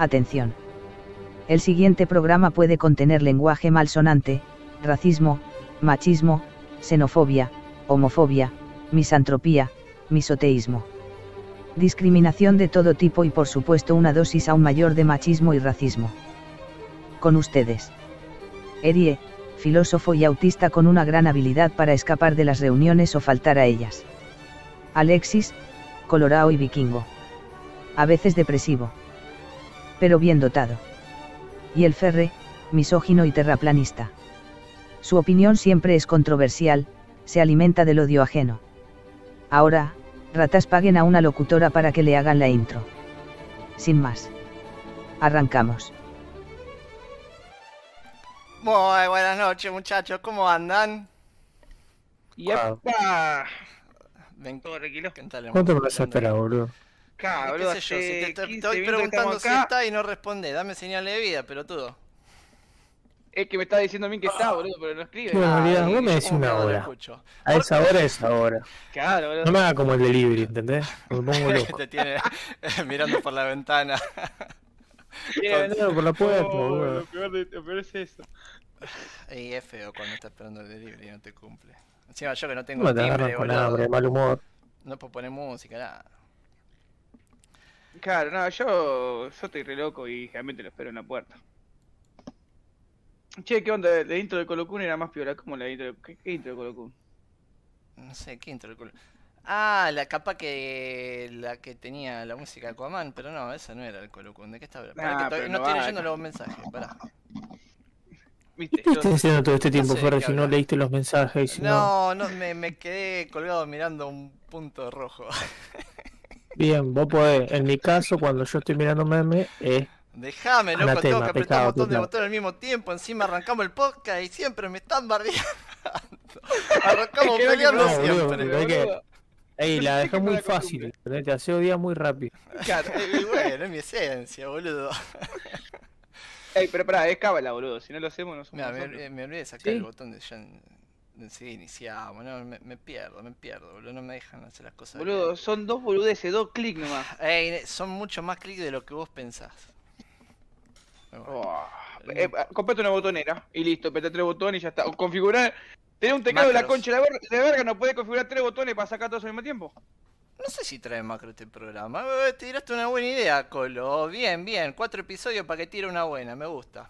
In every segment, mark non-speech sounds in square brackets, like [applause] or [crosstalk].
Atención. El siguiente programa puede contener lenguaje malsonante, racismo, machismo, xenofobia, homofobia, misantropía, misoteísmo. Discriminación de todo tipo y por supuesto una dosis aún mayor de machismo y racismo. Con ustedes. Erie, filósofo y autista con una gran habilidad para escapar de las reuniones o faltar a ellas. Alexis, colorado y vikingo. A veces depresivo. Pero bien dotado. Y el Ferre, misógino y terraplanista. Su opinión siempre es controversial, se alimenta del odio ajeno. Ahora, ratas paguen a una locutora para que le hagan la intro. Sin más. Arrancamos. Muy buenas noches, muchachos, ¿cómo andan? ¡Yepa! Ven, ¿Todo tranquilo? ¿qué tal, ¿Cuánto me vas a esperar, boludo? ¿Qué boludo, sé yo? Si te, te 15 estoy preguntando si acá. está y no responde, dame señal de vida, pero todo. Es que me está diciendo a mí que está, boludo, pero no escribe. Realidad, Ay, vos me decís una no hora. A esa hora es ahora. Claro, boludo. No me haga como el delivery, ¿entendés? Me pongo [laughs] loco. te tiene [laughs] mirando por la ventana. Tiene por la puerta, Oh, boludo. lo, peor de- lo peor es eso. Y es feo cuando está esperando el delivery y no te cumple. Encima yo que no tengo No te timbre, boludo. hambre, mal humor. No puedo poner música, nada. Claro, no, yo, yo estoy re loco y realmente lo espero en la puerta. Che, ¿qué onda? La intro de Colocún era más piola. ¿Cómo la intro de... ¿Qué, qué intro de Colocún? No sé, ¿qué intro? culo? Ah, la capa que la que tenía la música de Aquaman, pero no, esa no era el Colocún. ¿De qué está hablando? No no estoy leyendo no. los mensajes, pará. ¿Viste? ¿Qué estás haciendo todo este tiempo, sé Ferre, qué si no leíste los mensajes? y Si no... No, no, me, me quedé colgado mirando un punto rojo. [laughs] Bien, vos podés. En mi caso, cuando yo estoy mirando meme, es Déjame, loco, Anatema, tengo que apretar un montón de botones al mismo tiempo. Encima arrancamos el podcast y siempre me están bardeando. [laughs] Arrancamos Es que peleando no, siempre. que-. Ey, la dejé muy fácil. Te hace odiar muy rápido. Claro. Y bueno, es mi esencia, boludo. Ey, pero pará, es cábala, boludo. Si no lo hacemos, no somos Mira, me, olvidé de sacar ¿Sí? el botón de ya enseguida iniciamos. No, me, me pierdo, me pierdo, boludo. No me dejan hacer las cosas. bien. Boludo, son dos boludeces, dos clics nomás. [laughs] Ey, son mucho más clics de lo que vos pensás. Bueno. Oh, eh, comprate una botonera y listo, apreté tres botones y ya está. O configurar. Tener un teclado de la concha de la, ver- de la verga, no puedes configurar tres botones para sacar todos al mismo tiempo. No sé si trae macro este programa. Eh, Te tiraste una buena idea, Colo. Bien, bien. Cuatro episodios para que tire una buena. Me gusta.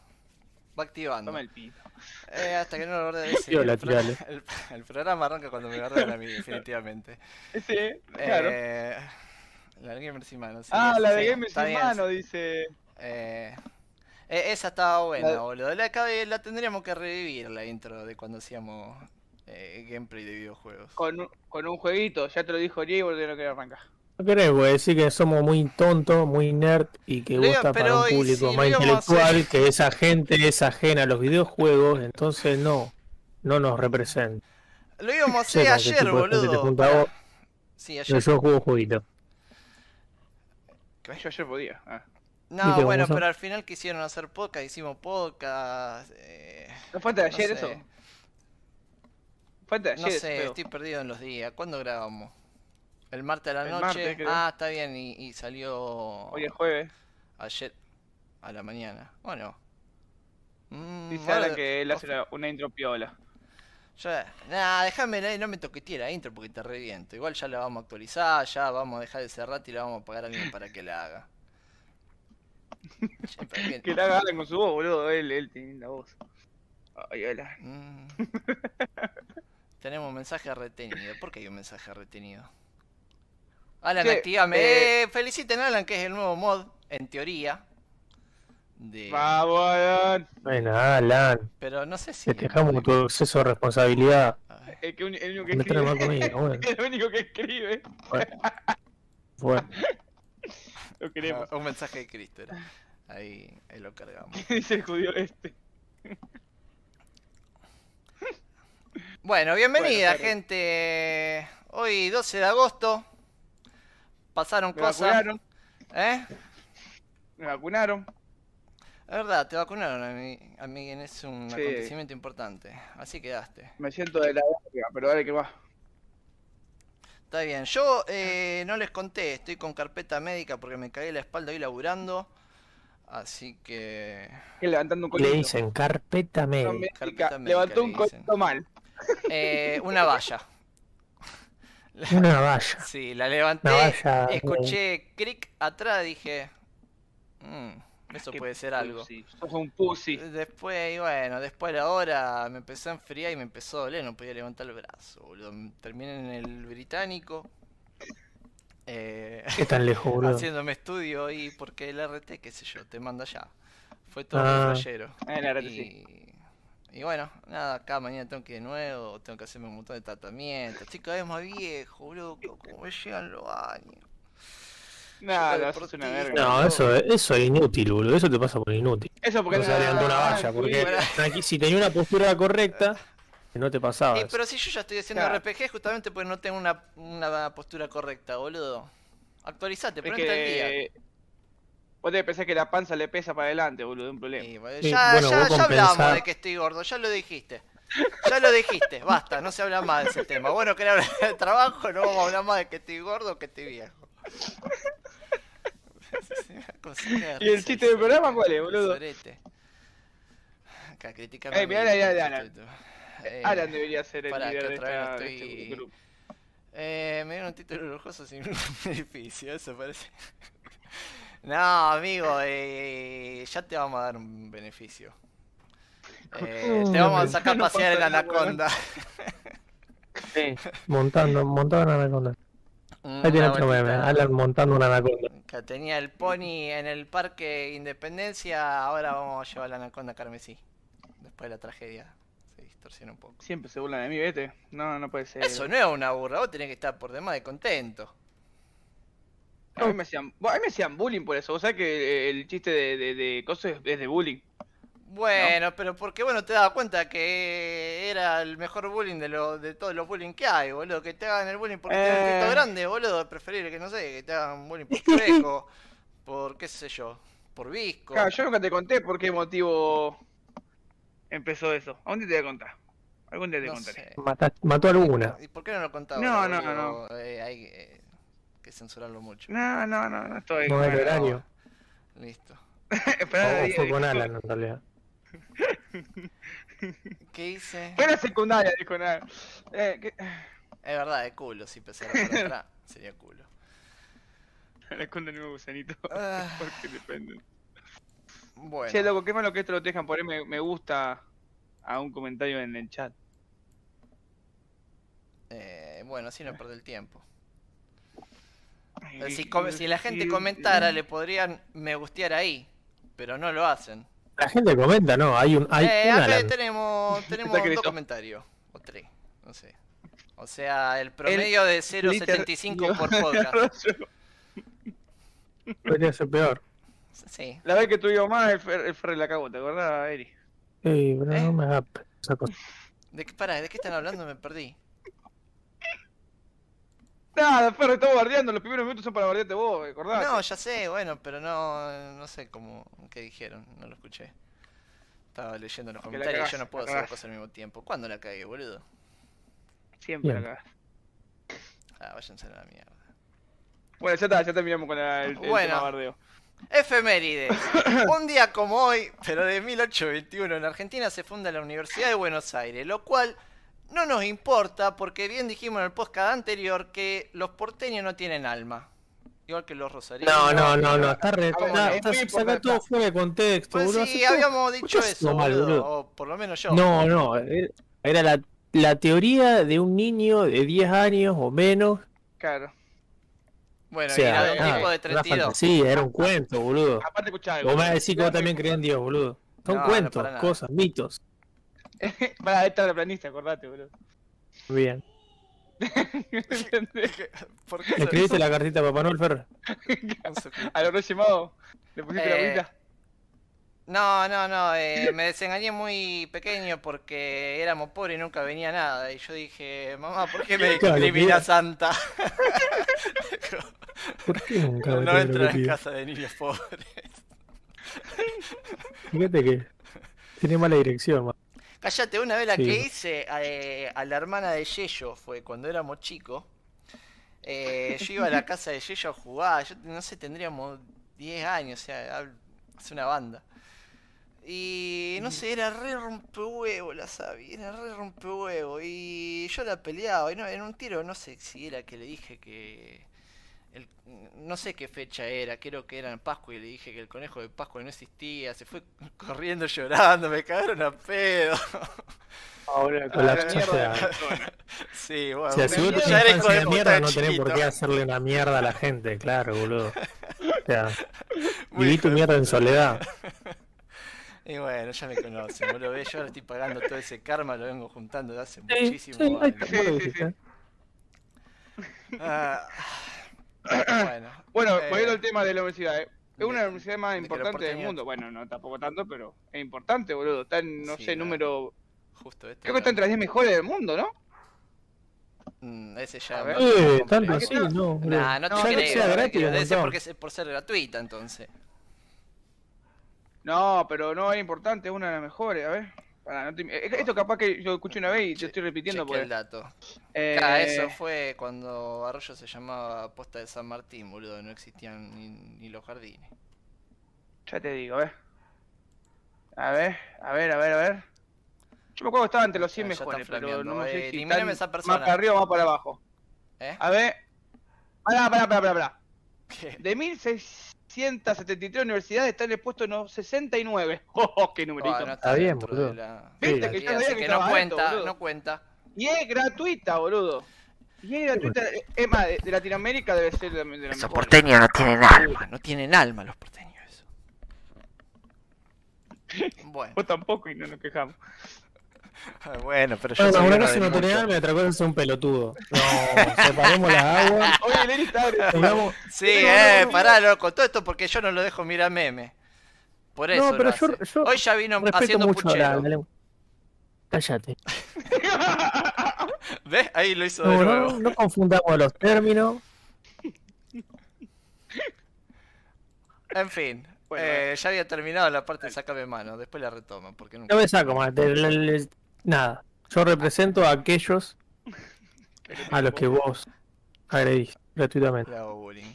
Va activando. Toma el pito. Eh, hasta que no lo ordene. sí, [laughs] el, pro- el, el programa arranca cuando me ordena a mí, definitivamente. [laughs] Ese, claro. Eh, la de Gamers y Manos. sí, ah, sí, la de sí, bien, mano, dice. Eh, eh, esa estaba buena, La- boludo. La, la tendríamos que revivir, la intro de cuando hacíamos eh, gameplay de videojuegos. Con, un- con un jueguito, ya te lo dijo Diego, de lo que arranca. No querés, güey, decir que somos muy tontos, muy nerd y que iba- gusta para pero un ¿y público si más intelectual, que esa gente es ajena a los videojuegos, entonces no, no nos representa. Lo íbamos a hacer qué ayer, te boludo. junta a Pará. vos. Sí, Pero ayer. yo juego jueguito. Que yo ayer podía. Ah. No, ¿Viste bueno, pero al final quisieron hacer podcast, hicimos podcast. Eh, ¿No fue de no ayer sé. eso? Fue de ayer No sé, estoy perdido en los días. ¿Cuándo grabamos? El martes a la El noche. martes, ah, está bien, y, y salió Hoy es jueves. ayer a la mañana. ¿O no? Mm, Dice ahora- que él hace la- una intro piola. Ya, nah, déjame, no me toqueteé la intro porque te reviento. Igual ya la vamos a actualizar, ya vamos a dejar de cerrar y la vamos a pagar a alguien para que la haga. [laughs] Che. Que la haga con su voz, boludo. Él, él tiene la voz. Ay, hola. Mm. [laughs] Tenemos mensaje retenido. ¿Por qué hay un mensaje retenido? Alan, Che, activame. eh, Eh, feliciten a Alan, que es el nuevo mod, en teoría. De... Vamos, Alan. Bueno, Alan, Pero no sé si. festejamos tu exceso de responsabilidad. El, que, un- el único que Me escribe. conmigo, bueno. [laughs] el único que escribe. Bueno, Lo queremos. Un mensaje de Cristo era. Ahí, ahí lo cargamos. [laughs] Dice el judío este. Bueno, bienvenida, Bueno, gente. Hoy 12 de agosto. Pasaron Me cosas. vacunaron. ¿Eh? Me vacunaron. Es verdad, te vacunaron a mí. A mí es un Sí. acontecimiento importante. Así quedaste. Me siento de la verga, pero dale que va. Está bien. Yo eh, no les conté, estoy con carpeta médica porque me cagué la espalda hoy laburando. Así que. Levantando un Le dicen carpeta médica, Levantó un colito mal. Eh, una valla. Una [laughs] valla. Sí, la levanté, Una valla. escuché cric atrás, dije. "Mm, eso puede ser algo. Sos un pussy. Después, y bueno, después a la hora me empezó a enfriar y me empezó a doler, no podía levantar el brazo, boludo. Terminé en el británico. eh, ¿Qué tan lejos, [laughs] boludo? haciéndome estudio y porque el RT, qué sé yo, te manda allá. Fue todo Ah. flashero. Eh, la verdad que sí. Y, bueno, nada, acá mañana tengo que ir de nuevo, tengo que hacerme un montón de tratamientos. Estoy cada vez más viejo, boludo, co- como me llegan los años. Nada, Chico no, sos una deportista. verga. No, eso, eso es inútil, boludo. Eso te pasa por inútil. Eso porque No se levantó una valla, porque aquí, si tenía una postura correcta, no te pasaba. Pero si yo ya estoy haciendo Claro. RPG justamente porque no tengo una, una postura correcta, boludo. Actualizate, ponete al día. Vos te pensás que la panza le pesa para adelante, boludo, un problema. Bueno, ya, bueno, ya, ya hablamos de que estoy gordo, ya lo dijiste. Ya lo dijiste, basta, no se habla más de ese tema. Bueno, querés hablar de trabajo, no vamos a hablar más de que estoy gordo o que estoy viejo. [laughs] ¿Y el chiste del programa cuál es, boludo? Sorete. Acá, Eh, a mí, mirá, mirá, mirá, chiste, mirá. chiste. Eh, Alan debería ser el líder que de, otra vez esta- de estoy- este grupo. Eh, me dieron un título lujoso sin [laughs] un beneficio, eso parece. No, amigo, eh, ya te vamos a dar un beneficio. Eh, te vamos a sacar a pasear nada, anaconda. Sí, montando, montando una anaconda. Una Ahí tiene otro meme, vueltita. Alan montando una anaconda. Que tenía el pony en el parque Independencia, ahora vamos a llevar la anaconda carmesí. Después de la tragedia. Se distorsiona un poco. Siempre se burlan de mí, vete. No, no puede ser. Eso no es una burra, vos tenés que estar por demás de contento. A mí me hacían, a mí me hacían bullying por eso. O sea que el chiste de, de, de cosas es de bullying. Bueno, pero porque bueno te das cuenta que era el mejor bullying de, lo, de todos los bullying que hay, boludo. Que te hagan el bullying porque tienes un Eh. pito grande, boludo. Preferible que no sé, que te hagan bullying por fresco, [laughs] por qué sé yo, por visco. Claro, yo nunca te conté por qué motivo empezó eso. ¿A dónde te voy a contar? Algún día te no contaré. Mata- mató alguna. ¿Y por qué no lo contaba? No, no, boludo? Eh, hay eh, que censurarlo mucho. No, no, no, no estoy. No el horario. Listo. [laughs] Diga, fue con. Alan en realidad. [laughs] ¿Qué hice? Fue la secundaria, dijo nada. Eh. Es verdad, de culo, si pesara para atrás, [laughs] sería culo. Le esconden el nuevo gusanito. Ah. Porque dependen. Bueno. Che, loco, qué malo que esto lo dejan poner me, me gusta a un comentario en el chat. Eh, bueno, así no pierde el tiempo. Eh, Si, la gente comentara, le podrían me gustear ahí. Pero no lo hacen. La gente comenta, no, hay un, hay eh, tenemos, [laughs] tenemos dos Cristo. comentarios. O tres. No sé. O sea, el promedio de 0.75 [laughs] por podcast. [laughs] Podría ser peor. Sí. La vez que tuvimos más, el, Fer, el Ferre la cagó, ¿te acordás, Eri? Ey, pero ¿Eh? no me hagas esa cosa. ¿De qué, pará, ¿de qué están hablando? Me perdí. Nada, Ferre, estamos bardeando, los primeros minutos son para bardearte vos, ¿acordás? No, ya sé, bueno, pero no, no sé cómo, qué dijeron, no lo escuché. Estaba leyendo los Que comentarios y yo no puedo hacer cosas al mismo tiempo. ¿Cuándo la cagué, boludo? Siempre Bien. la cagás. Ah, váyanse a la mierda. Bueno, ya está, ya terminamos con la- el, el Bueno. tema bardeo. Efemérides. [laughs] Un día como hoy, pero de 1821 en Argentina se funda la Universidad de Buenos Aires, lo cual no nos importa porque bien dijimos en el podcast anterior que los porteños no tienen alma. Igual que los rosarinos. No, no, no, no, está re. Está- todo fuera de contexto, Pues boludo. sí, habíamos dicho eso, mal, boludo, boludo. o por lo menos yo. No, no, eh, era la, la teoría de un niño de 10 años o menos. Claro. Bueno, o sea, era de un nada, tipo de una 32. fantasía, era un cuento, boludo. Aparte, escuchá algo. Vos me vas a decir que vos también creés en Dios, boludo. Son No, cuentos, cosas, mitos. [laughs] Para esta la planista, acordate, boludo. Bien. [laughs] ¿Por qué ¿Le escribiste la cartita a Papá Noel Ferrer? [laughs] A los Reyes Magos, le pusiste la Eh, bolita. No, no, no, eh, me desengañé muy pequeño porque éramos pobres y nunca venía nada. Y yo dije, mamá, ¿por qué me Claro, discrimina mira. Santa? ¿Por qué nunca no entro en casa de niños pobres. Fíjate que tiene mala dirección, man. Cállate, una vez la Sí. que hice eh, a la hermana de Yello fue cuando éramos chicos. Eh, yo iba a la casa de Yello a jugar, yo no sé, tendríamos 10 años, o sea, Es una banda. Y no sé, era re rompehuevo la Sabi, era re rompehuevo. Y yo la peleaba, y no, en un tiro no sé si era que le dije que... El, no sé qué fecha era, creo que era en Pascua y le dije que el conejo de Pascua no existía, se fue [laughs] corriendo llorando, me cagaron a pedo. Ahora con la Ah, mierda. sea, Sí, o bueno, sea, si de de puta mierda, de no tenés por qué hacerle una mierda a la gente, claro, boludo. O sea, [laughs] Muy viví tu de mierda en soledad. Y bueno, ya me conocen, vos lo ves, yo ahora estoy pagando todo ese karma, lo vengo juntando de hace Sí, muchísimos sí, años. Sí. Ah, [clears throat] bueno, Bueno, eh, volviendo al tema de la universidad, eh. Es una de las universidades más importantes del mundo. Bueno, no tampoco tanto, pero es importante, boludo. Está en, no Sí, sé, la- número. justo este. Creo que está entre las 10 mejores del mundo, ¿no? Mm, ese ya. Eh, así, que estar- no. Nah, no No, te ya que creo, sea no te gratis, debe ser porque es por ser gratuita entonces. No, pero no es importante, es una de las mejores. A ver. Eh, eh, esto capaz que yo lo escuché una vez y te estoy repitiendo. Porque... el dato. Eh... Eso fue cuando Arroyo se llamaba Posta de San Martín, boludo. No existían ni, los jardines. Ya te digo, eh. A ver, a ver, a ver, a ver. Yo me acuerdo que estaba entre los 100 mejores, pero no me sé eh, más para arriba o más para abajo. A ver. Pará, pará, pará, pará. pará. [laughs] De 1600. 173 universidades están expuestos en los [laughs] 69. ¡Oh, qué numerito! Está bien, boludo. Viste que no cuenta, no cuenta. Y es gratuita, boludo. Y es gratuita. Es más, de, Latinoamérica debe ser de, de la Esos porteños no tienen alma, no tienen alma los porteños. [laughs] Bueno. Vos tampoco y no nos quejamos. [laughs] bueno, pero yo Bueno, una cosa de no tener muchos. alma y otra cosa es un pelotudo. No, [laughs] separemos las aguas. Oye, Lenny está pongamos- Sí, No, eh, no, pará, loco, todo esto porque yo no lo dejo mirar meme. Por eso No, pero yo, Hoy ya vino haciendo mucho la, puchero. la. Cállate. [laughs] ¿Ves? Ahí lo hizo de No, nuevo. no, no confundamos los términos. En fin, Bueno, eh, ya había terminado la parte de sacarme mano, después la retoman, porque nunca... No me saco más. de- le- le- nada. Yo represento a aquellos a los que vos agredís gratuitamente. Le hago bullying.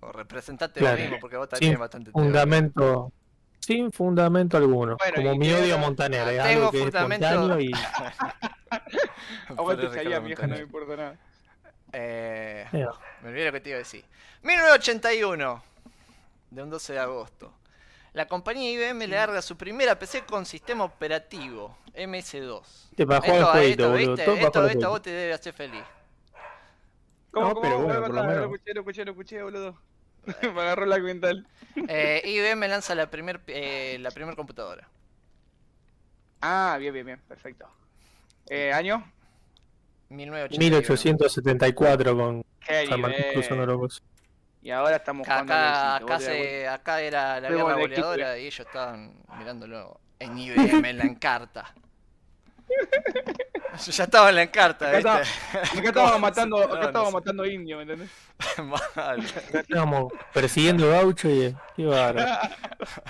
O representate Claro. vos mismo, porque vos Sin también bastante teoría. Fundamento. Sin fundamento alguno. Bueno, como mi odio a Montaner. Es Tengo algo que es fundamento- espontáneo y. [laughs] Aguante salía, vieja, no me importa nada. Eh, eh, me olvidé lo que te iba a decir. 1981, de un 12 de agosto. La compañía IBM le larga su primera PC con sistema operativo, MS2. Te para jugar el Esto, jueguito, esto, boludo. ¿viste? Todo esto, esto vos te debe hacer feliz. ¿Cómo, No, cómo? pero bueno, por lo menos. Lo escuché, lo escuché, lo escuché, boludo. [laughs] me agarró la mental. Eh, IBM lanza la primer, eh, la primer computadora. Ah, bien, bien, bien, perfecto. Eh, ¿Año? 1981. 1874 con San Martín cruzando. Y ahora estamos Acá, jugando acá, se- era la guerra goleadora y ellos estaban mirándolo en IBM en la encarta. [laughs] ya estaba en la encarta, Acá ¿viste? Acá estábamos ¿Cómo matando, acá no, no estábamos sé. matando indios, ¿me entendés? [laughs] Mal. Acá estábamos persiguiendo gaucho y. Qué.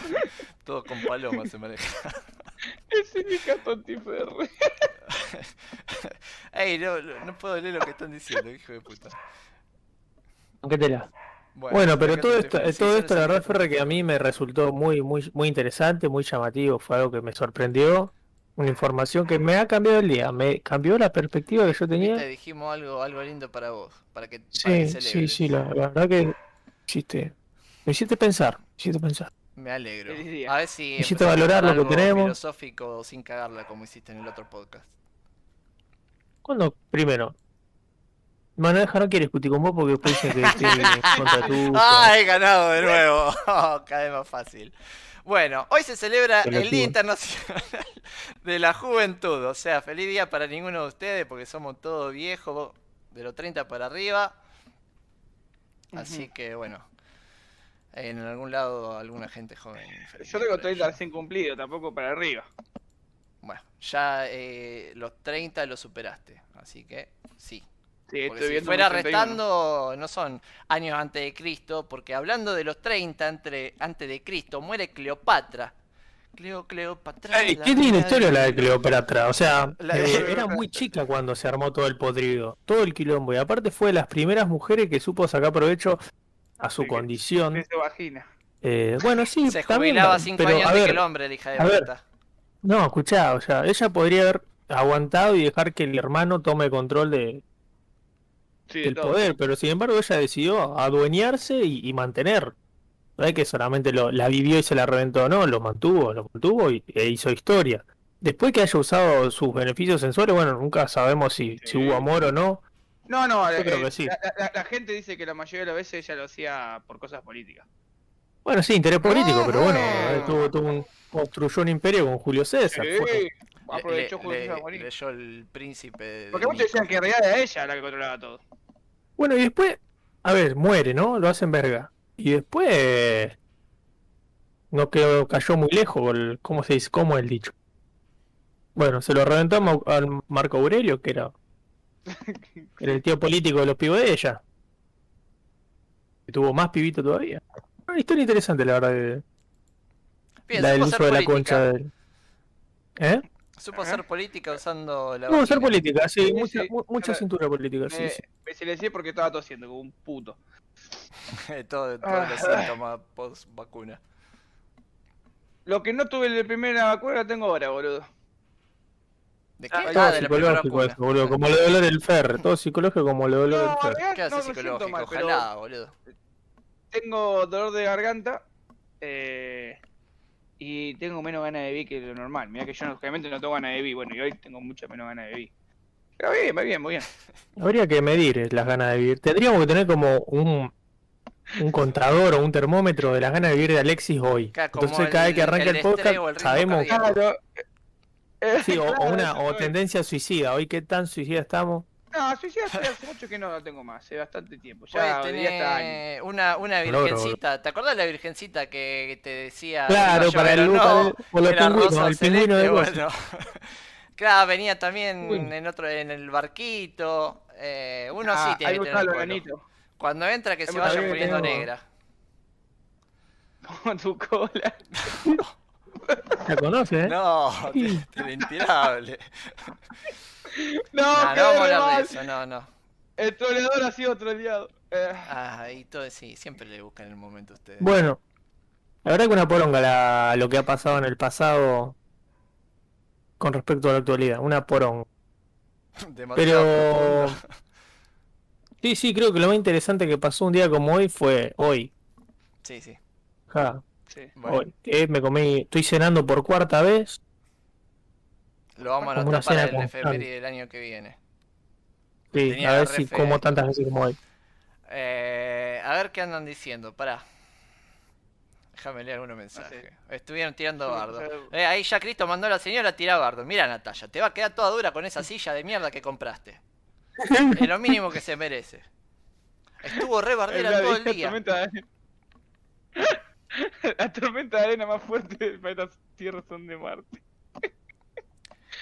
[laughs] Todo con paloma se maneja. El sindicato antiferre. Ey, no, no no puedo leer lo que están diciendo, hijo de puta. ¿Qué tela? Bueno, pero todo te esto, sí, todo esto, la verdad. Ferre, que a mí me resultó muy, muy, muy interesante, muy llamativo, fue algo que me sorprendió, una información que me ha cambiado el día, me cambió la perspectiva que yo tenía. dijimos algo, algo lindo para vos, para que, para que Sí, sí, sí, la, la verdad que hiciste, me hiciste pensar, me hiciste pensar. Me alegro. A ver si Hiciste empezás a valorar lo que tenemos. filosófico sin cagarla como hiciste en el otro podcast. ¿Cuándo? Primero. Manuel no quiere discutir con vos porque después dice que estoy [laughs] contra tú. ¡Ah, he ganado de nuevo! [laughs] Oh, cada vez más fácil. Bueno, hoy se celebra el. Día Internacional [laughs] de la Juventud. O sea, feliz día para ninguno de ustedes porque somos todos viejos, de los 30 para arriba. Así que bueno, en algún lado alguna gente joven. Yo tengo para 30 ellos. recién cumplido, tampoco para arriba. Bueno, ya eh, los 30 los superaste. Así que sí. Sí, estoy si viendo fuera mis 31. restando, no son años antes de Cristo, porque hablando de los 30 entre, antes de Cristo, muere Cleopatra. Cleo, Cleopatra. Ey, qué reina historia de- la de Cleopatra. O sea, [laughs] eh, era muy chica cuando se armó todo el podrido, todo el quilombo. Y aparte fue de las primeras mujeres que supo sacar provecho a su De condición De su vagina. Eh, bueno, sí, Se también, jubilaba cinco pero, años a antes que ver, el hombre, la hija de puta. No, escuchá, o sea, ella podría haber aguantado y dejar que el hermano tome control de, Sí, de del todo. poder, pero sin embargo ella decidió adueñarse y, y mantener. No es que solamente lo, la vivió y se la reventó, no, lo mantuvo, lo mantuvo y, e hizo historia. Después que haya usado sus beneficios sensores, bueno, nunca sabemos si, hubo amor o no. No, no, Yo eh, creo que sí. La, la- la gente dice que la mayoría de las veces ella lo hacía por cosas políticas. Bueno, sí, interés político, pero bueno, eh, tuvo, tuvo un- construyó un imperio con Julio César. fue- aprovechó Le- Julio le- César leyó el príncipe Porque muchos decían que en realidad era ella la que controlaba todo. Bueno, y después, a ver, muere, ¿no? Lo hacen verga. Y después no quedó, cayó muy lejos, el, ¿cómo se dice? ¿Cómo es el dicho? Bueno, se lo Mau- al Marco Aurelio, que era, [laughs] era el tío político de los pibos de ella. Que tuvo más pibito todavía. Una historia interesante, la verdad, de- Bien, la del uso de la política. concha del... ¿Eh? Supo Ajá. hacer política usando la No, hacer política, sí, Sí, mucha, sí. mucha cintura política, sí, Me, sí. me silencié porque estaba tosiendo como un puto. [laughs] Todo, todos Ah. los síntomas post vacuna. Lo que no tuve en la primera vacuna lo tengo ahora, boludo. ¿De qué? Ah, Ah, Todo de psicológico eso, boludo, como lo de dolor del fer, todo psicológico como lo de dolor del No, fer. en realidad ¿Qué hace no psicológico? mal, Ojalá, boludo. tengo dolor de garganta eh, y tengo menos ganas de vivir que lo normal. Mira que yo obviamente no tengo ganas de vivir, bueno, y hoy tengo mucha menos ganas de vivir. Pero bien, muy bien, muy bien. [laughs] Habría que medir eh, las ganas de vivir. Tendríamos que tener como un, un contador o un termómetro de las ganas de vivir de Alexis hoy. Claro, Entonces cada vez que arranca el el, podcast el sabemos. Claro. Sí, o, o [laughs] una o tendencia suicida. Hoy qué tan suicida estamos. No, suicida hace hace mucho que no lo tengo más, hace bastante tiempo. Ya tener una, una virgencita. ¿Te acordás de la virgencita que te decía Claro, para el, no? por los pingüinos, el pingüino de bueno. [laughs] claro, venía también en otro, en el barquito. Eh, uno Ah, sí tiene que tener. Cuando entra que se vaya poniendo negra. Con [laughs] tu cola. [laughs] ¿La conoce, eh? No, Sí. te- te- intirable. [laughs] No, No, no vamos a hablar de mal. eso, no, no. El troleador ha sido troleado. Eh, Ah, y todo, sí, siempre le buscan el momento a ustedes. Bueno, la verdad que una poronga la- lo que ha pasado en el pasado con respecto a la actualidad. Una poronga. [laughs] Demasiado Pero [laughs] sí, sí, creo que lo más interesante que pasó un día como hoy fue hoy. Sí, sí. Ja, sí. Bueno, hoy. Me comí, estoy cenando por cuarta vez. Lo vamos a como una anotar para cena el efeméride del año que viene. Sí, Tenía a ver si como tantas veces como hoy. Eh, a ver qué andan diciendo, pará. Déjame leer algunos mensajes. Estuvieron tirando [laughs] bardo. [laughs] Eh, ahí ya Cristo mandó a la señora a tirar bardo. Mira Natalia, te va a quedar toda dura con esa silla de mierda que compraste. Es lo mínimo que se merece. Estuvo re [laughs] bardera todo el día. tormenta de arena. La tormenta de arena más fuerte del planeta Tierra son de Marte.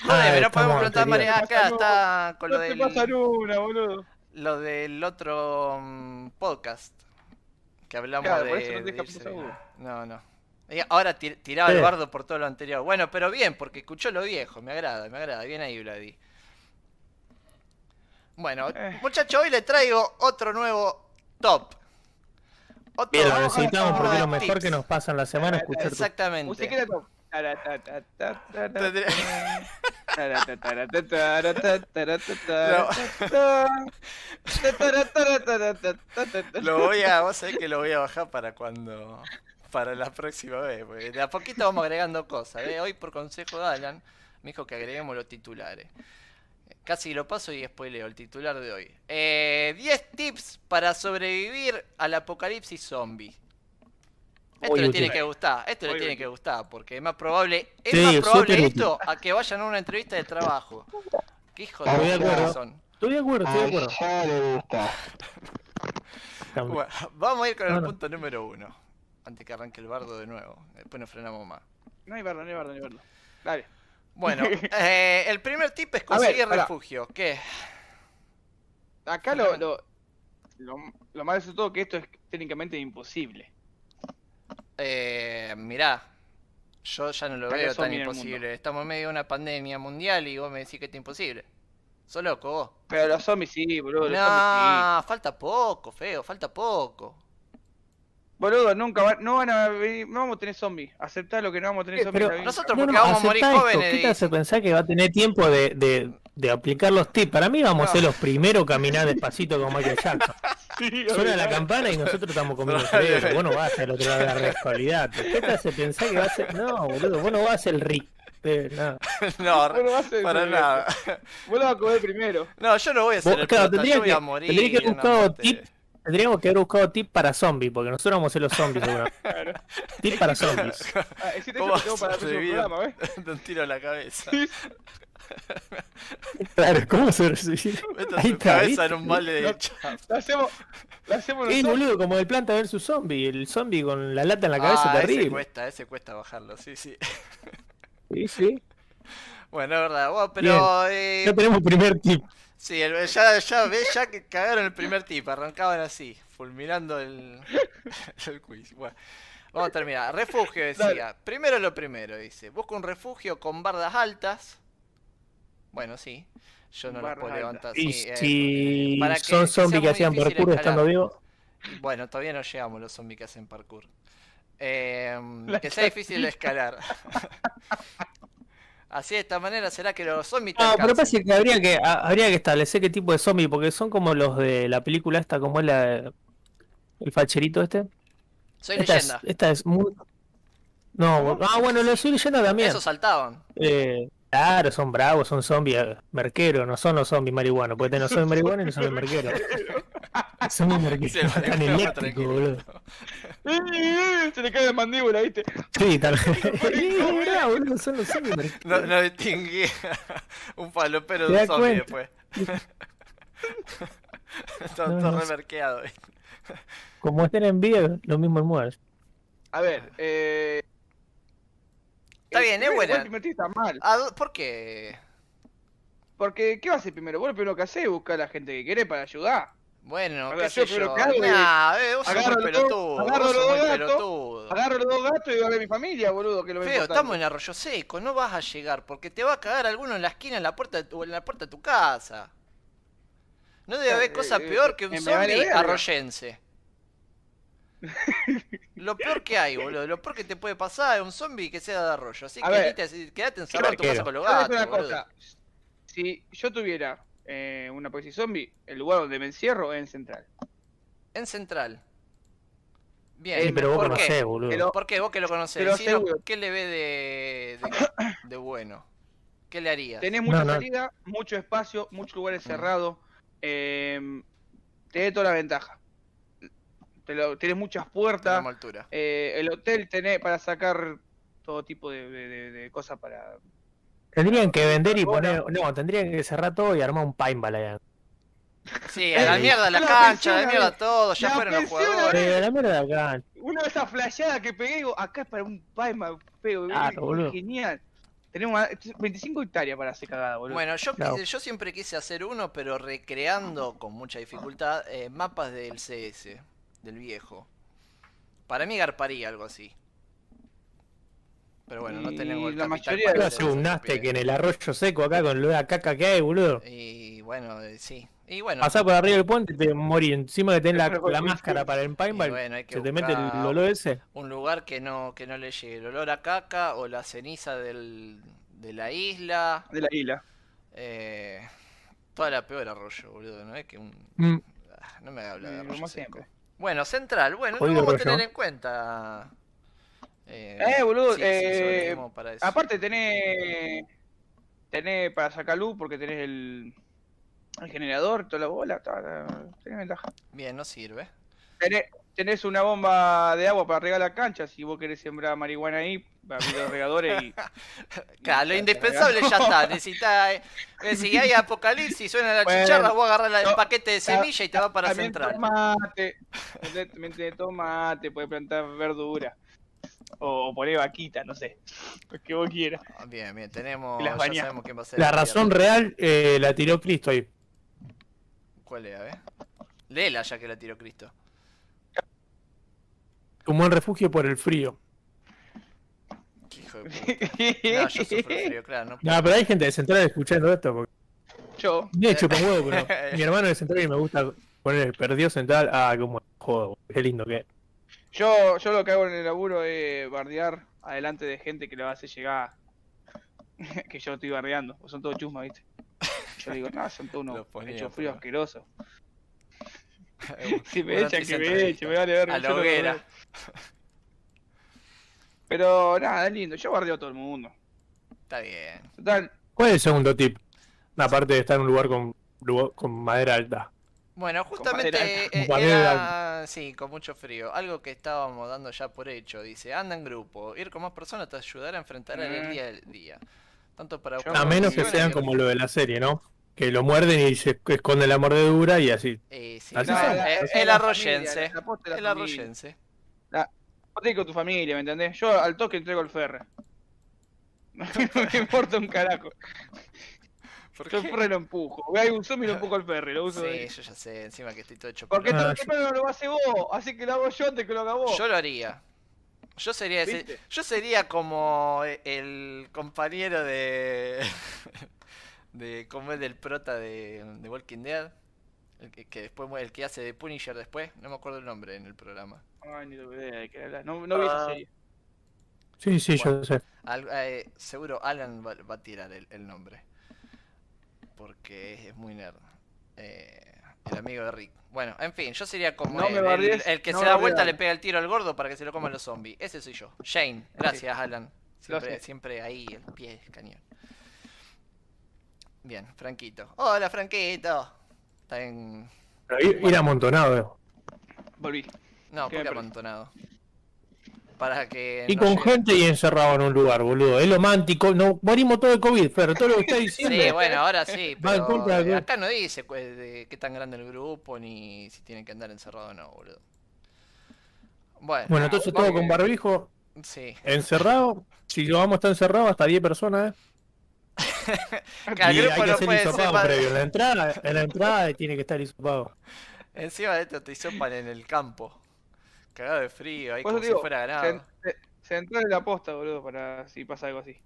Joder, pero podemos estamos preguntar a María anterior. acá, está con lo del, una, boludo. lo del otro mm, podcast. Que hablamos Claro, de. no. No, no. Y ahora tir- tiraba el bardo por todo lo anterior. Bueno, pero bien, porque escuchó lo viejo. Me agrada, me agrada. Bien ahí, Vladi. Bueno, Eh. muchachos, hoy le traigo otro nuevo top. Otro Bien, lo necesitamos porque es lo mejor tips. que nos pasa en la semana escuchar tu... Exactamente. Tendría- Lo voy a, vos sabés que lo voy a bajar para cuando, para la próxima vez, de a poquito vamos agregando cosas. ¿eh? Hoy por consejo de Alan me dijo que agreguemos los titulares. Casi lo paso y spoileo el titular de hoy. Eh, 10 tips para sobrevivir al apocalipsis zombie. Esto le útil. tiene que gustar, esto le tiene útil. que gustar, porque es más probable, es Sí, más probable útil. esto a que vayan a una entrevista de trabajo. ¿Qué hijo de Estoy de acuerdo. son? Estoy de acuerdo, estoy de acuerdo. ya le gusta. Bueno, vamos a ir con el punto número uno. Antes que arranque el bardo de nuevo. Después nos frenamos más. No hay bardo, no hay bardo, no hay bardo. Dale. Bueno, [laughs] eh, el primer tip es ver, conseguir refugio. ¿Qué? Acá lo, lo, lo, lo malo de todo que esto es técnicamente imposible. Eh, mirá, yo ya no lo veo tan imposible. Estamos en medio de una pandemia mundial y vos me decís que es imposible. Sos loco vos. Pero los zombies sí, boludo. Los zombies No, falta poco, feo, falta poco. Boludo, nunca van, no van a venir, no vamos a tener zombies. Aceptá lo que no vamos a tener zombies. pero. Nosotros No, porque no, vamos a morir esto. jóvenes. ¿Qué te hace pensar que va a tener tiempo de, de, de aplicar los tips? Para mí vamos a ser los primeros a caminar despacito como Michael Jackson. [laughs] Sí, Suena la campana y nosotros estamos comiendo [laughs] cerebro. Vos no vas al otro lado de la responsabilidad. ¿Qué te hace pensar que va a ser.? No, boludo, vos no vas a ser el Rick. Eh, no. [laughs] No, no vas a para nada. Vos lo vas a comer primero. No, yo no voy a ser Vos, el claro, prota, yo voy que, a morir. tendría que buscado tips. Tendríamos que haber buscado tips para zombies, porque nosotros vamos a ser los zombies, seguro. Claro. Tips para zombies. Ah, ¿Cómo lo tengo vas para el próximo programa, ¿ves? [laughs] un tiro en la cabeza. Claro, ¿cómo sobrevivir? [laughs] Meto Ahí está, cabeza ¿viste? en un balde de chapa. Lo hacemos, lo hacemos nosotros. boludo, como el planta versus zombie. El zombie con la lata en la cabeza ah, ese terrible. cuesta, ese cuesta bajarlo, sí, sí. Sí, sí. [laughs] Bueno, es verdad, bueno, pero eh, Ya tenemos primer tip. sí, el- ya, ya ves, ya que cagaron el primer tip, arrancaban así, fulminando el, [laughs] el quiz. Bueno, vamos a terminar. Refugio decía, primero lo primero, dice, busca un refugio con bardas altas. Bueno, sí, yo no las Barras puedo levantar. Y sí, eh, si para que- son zombies que hacían parkour escalar. estando vivos. Bueno, todavía no llegamos los zombies que hacen parkour. Eh, La que sea difícil de escalar. [laughs] Así de esta manera será que los zombies te No, pero alcancen. parece que habría que a- habría que establecer qué tipo de zombie, porque son como los de la película esta, como es la el facherito este. Soy Esta es, leyenda. esta es muy No, ah bueno, los soy leyenda también. Esos saltaban. Eh, claro, son bravos, son zombies eh, merqueros, no son los zombies marihuanos, porque no son marihuanos y no son merqueros. Son muy merqueros, están eléctricos, boludo. Se le cae la mandíbula, ¿viste? Sí, tal [laughs] boludo, son los zombies merqueros. No, no distinguí [laughs] un falopero ¿Te de un zombie después. Está [laughs] No, todo no sé. remerqueado. Como estén en vida, lo mismo en muerte. A ver, eh. Está el bien, es buena. El primer está mal. ¿A dó- ¿Por qué? Porque, ¿qué vas a hacer primero? Vos lo primero que haces es buscar a la gente que querés para ayudar. Bueno, qué sé yo Nah, eh, vos sos muy pelotudo. agarro los dos gatos. Agarro los dos gatos y voy a mi familia, boludo, que lo Feo, estamos en Arroyo Seco, no vas a llegar porque te va a cagar alguno en la esquina en la puerta de tu, en la puerta de tu casa. No debe haber Eh, cosa eh, peor que un zombie arroyense. Lo peor que hay, boludo. Lo peor que te puede pasar es un zombie que sea de arroyo. Así A que ver. quédate, encerrado en tu casa con los gatos, una cosa. Si yo tuviera eh, una poesía zombie, el lugar donde me encierro es en Central. En Central. Bien, Sí, pero vos ¿por qué? conocés, boludo. Pero- ¿Por qué? Vos que lo conocés. ¿Qué le ve de, de, de bueno? ¿Qué le harías? Tenés mucha No, no. salida, mucho espacio, muchos lugares cerrados. Eh, tenés toda la ventaja. Te lo- tenés muchas puertas. Altura. Eh, el hotel tenés para sacar todo tipo de, de- de- de cosas para. Tendrían que vender y poner. No, tendrían que cerrar todo y armar un paintball allá. Sí, a la Eh, mierda la la cancha, a la mierda eh. todo, ya La fueron los jugadores. Eh, la mierda de acá. Una de esas flasheadas que pegué, digo, acá es para un paima feo. Claro, genial. Tenemos una- 25 hectáreas para hacer cagada, boludo. Bueno, yo, Claro. quise- yo siempre quise hacer uno, pero recreando con mucha dificultad eh, mapas del CS, del viejo. Para mí garparía algo así. Pero bueno, no tenemos el la capital mayoría de hacer un Nastek en el arroyo seco acá con lo de la caca que hay, boludo. Y bueno, eh, sí. Y bueno, Pasar por arriba del puente y te morir. Encima que tenés la, máscara para el paintball, bueno, hay que se te mete el olor ese. un lugar que no, que no le llegue el olor a caca o la ceniza del, de la isla. De la isla. Eh, toda la peor arroyo, boludo, ¿no es que un... Mm, Ah, No me habla de Eh, arroyo como seco. siempre. Bueno, Central, bueno, lo vamos a tener en cuenta. Eh, Eh, boludo, sí, eh, para eso. Aparte tenés. Tenés para sacar luz porque tenés el. El generador, toda la bola, toda la- tenés ventaja. Bien, no sirve. Tenés, tenés una bomba de agua para regar la cancha, si vos querés sembrar marihuana ahí, va a abrir los regadores y. [laughs] Claro, lo indispensable ya está. [laughs] Necesita, eh, si hay apocalipsis, suena la Bueno, chicharra, vos agarrás la- el paquete de semilla y te va para Central. tomate, tenés tomate, puedes plantar verdura. O, o poner vaquita, no sé. Lo que vos quieras. Ah, Bien, bien, tenemos. Y las Ya bañás. sabemos quién va a ser. La razón real eh, la tiró Cristo ahí. ¿Cuál es? A ver. Léela ya que la tiró Cristo. Un buen refugio por el frío. Qué hijo de puta. No, yo sufro frío, claro. No No, pero hay gente de Central escuchando esto. Porque... Yo. Me chupa un huevo, pero [laughs] mi hermano de Central y me gusta poner perdió Central. Ah, como joder, qué lindo que es. Yo, yo lo que hago en el laburo es bardear adelante de gente que le va a hacer llegar [laughs] que yo estoy bardeando. O son todos chusmas, ¿viste? Yo digo, no, son todos unos hechos fríos asquerosos. Si me echan, que me echen, me vale ver. A la hoguera. Pero nada, es lindo. Yo bardeo a todo el mundo. Está bien. Total, ¿Cuál es el segundo tip? Aparte de estar en un lugar con, lugar- con madera alta. Bueno, justamente eh, era, sí, con mucho frío. Algo que estábamos dando ya por hecho. Dice, anda en grupo. Ir con más personas te ayudará a enfrentar el Mm. día al día. Tanto para A menos que sean como lo de la serie, ¿no? Que lo muerden y se esconde la mordedura y así. Eh, sí, Así no, eh, la- el la arroyense. familia, la la El arroyense. Vos tenés con tu familia, ¿me entendés? Yo al toque entrego el ferre. [laughs] No me importa un carajo. ¿Por Yo el ferre lo empujo. Hay un zombie y lo empujo al ferre, lo uso de Sí, ahí. yo ya sé, encima que estoy todo hecho Porque pelota. Ah, todo el no lo hace vos, así que lo hago yo antes que lo haga vos. Yo lo haría. Yo sería ese, yo sería como el compañero de [laughs] de como es del prota de, de Walking Dead, el que, que después el que hace de Punisher después, no me acuerdo el nombre en el programa. Ay, ni tengo idea de qué hablas. No, no vi esa Ah. serie. Sí, sí, yo sé. Al- eh, seguro Alan va, va a tirar el, el nombre. Porque es, es muy nerd. Eh, el amigo de Rick. Bueno, en fin, yo sería como No él, me el, que no se me da vuelta le pega el tiro al gordo para que se lo coman los zombies. Ese soy yo. Shane. Gracias, Alan. Siempre, siempre ahí, el pie es cañón. Bien, Franquito. Hola, Franquito. Está en... Ir, ir amontonado. Volví. No, ¿Qué porque amontonado. Para que... Y no con llegue- gente y encerrado en un lugar, boludo. Es lo mántico. No, morimos todos de COVID, pero todo lo que está diciendo. Sí, bueno, ahora sí, [laughs] pero eh, acá no dice cu- de qué tan grande el grupo ni si tienen que andar encerrados o no, boludo. Bueno, Bueno, entonces todo con barbijo, sí. encerrado. Si lo vamos a estar encerrado, hasta 10 personas, ¿eh? [laughs] Grupo que no hacer puede ser hisopado más- previo. En la entrada, en la entrada tiene que estar hisopado. Encima de esto te hisopan en el campo. Cagado de frío, ahí como eso si digo, fuera se, ganado. se, se entró en la posta, boludo, para si pasa algo así.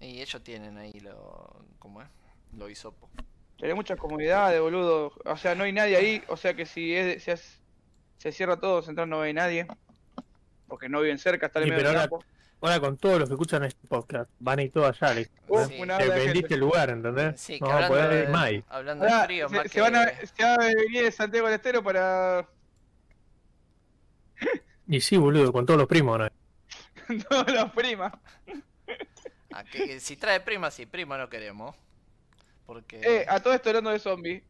Y ellos tienen ahí lo... ¿Cómo es? Lo hisopo. Hay muchas comunidades, boludo. O sea, no hay nadie ahí. O sea que si es, se, hace- se cierra todo, central no hay nadie. Porque no viven cerca, está el medio del campo. Ahora con todos los que escuchan este podcast, van a ir todos allá, Uh, Sí. una Te vendiste gente. el lugar, ¿entendés? Sí, no vamos a hablando, poder ir de, más ahí. hablando de Ahora, frío, se, más se que... van a, se va a venir de Santiago del Estero para Y sí, boludo, con todos los primos, ¿no? Eh, [laughs] todos los primas. Ah, que- que si trae prima, sí, prima no queremos. Porque... Eh, a todo esto hablando de zombies,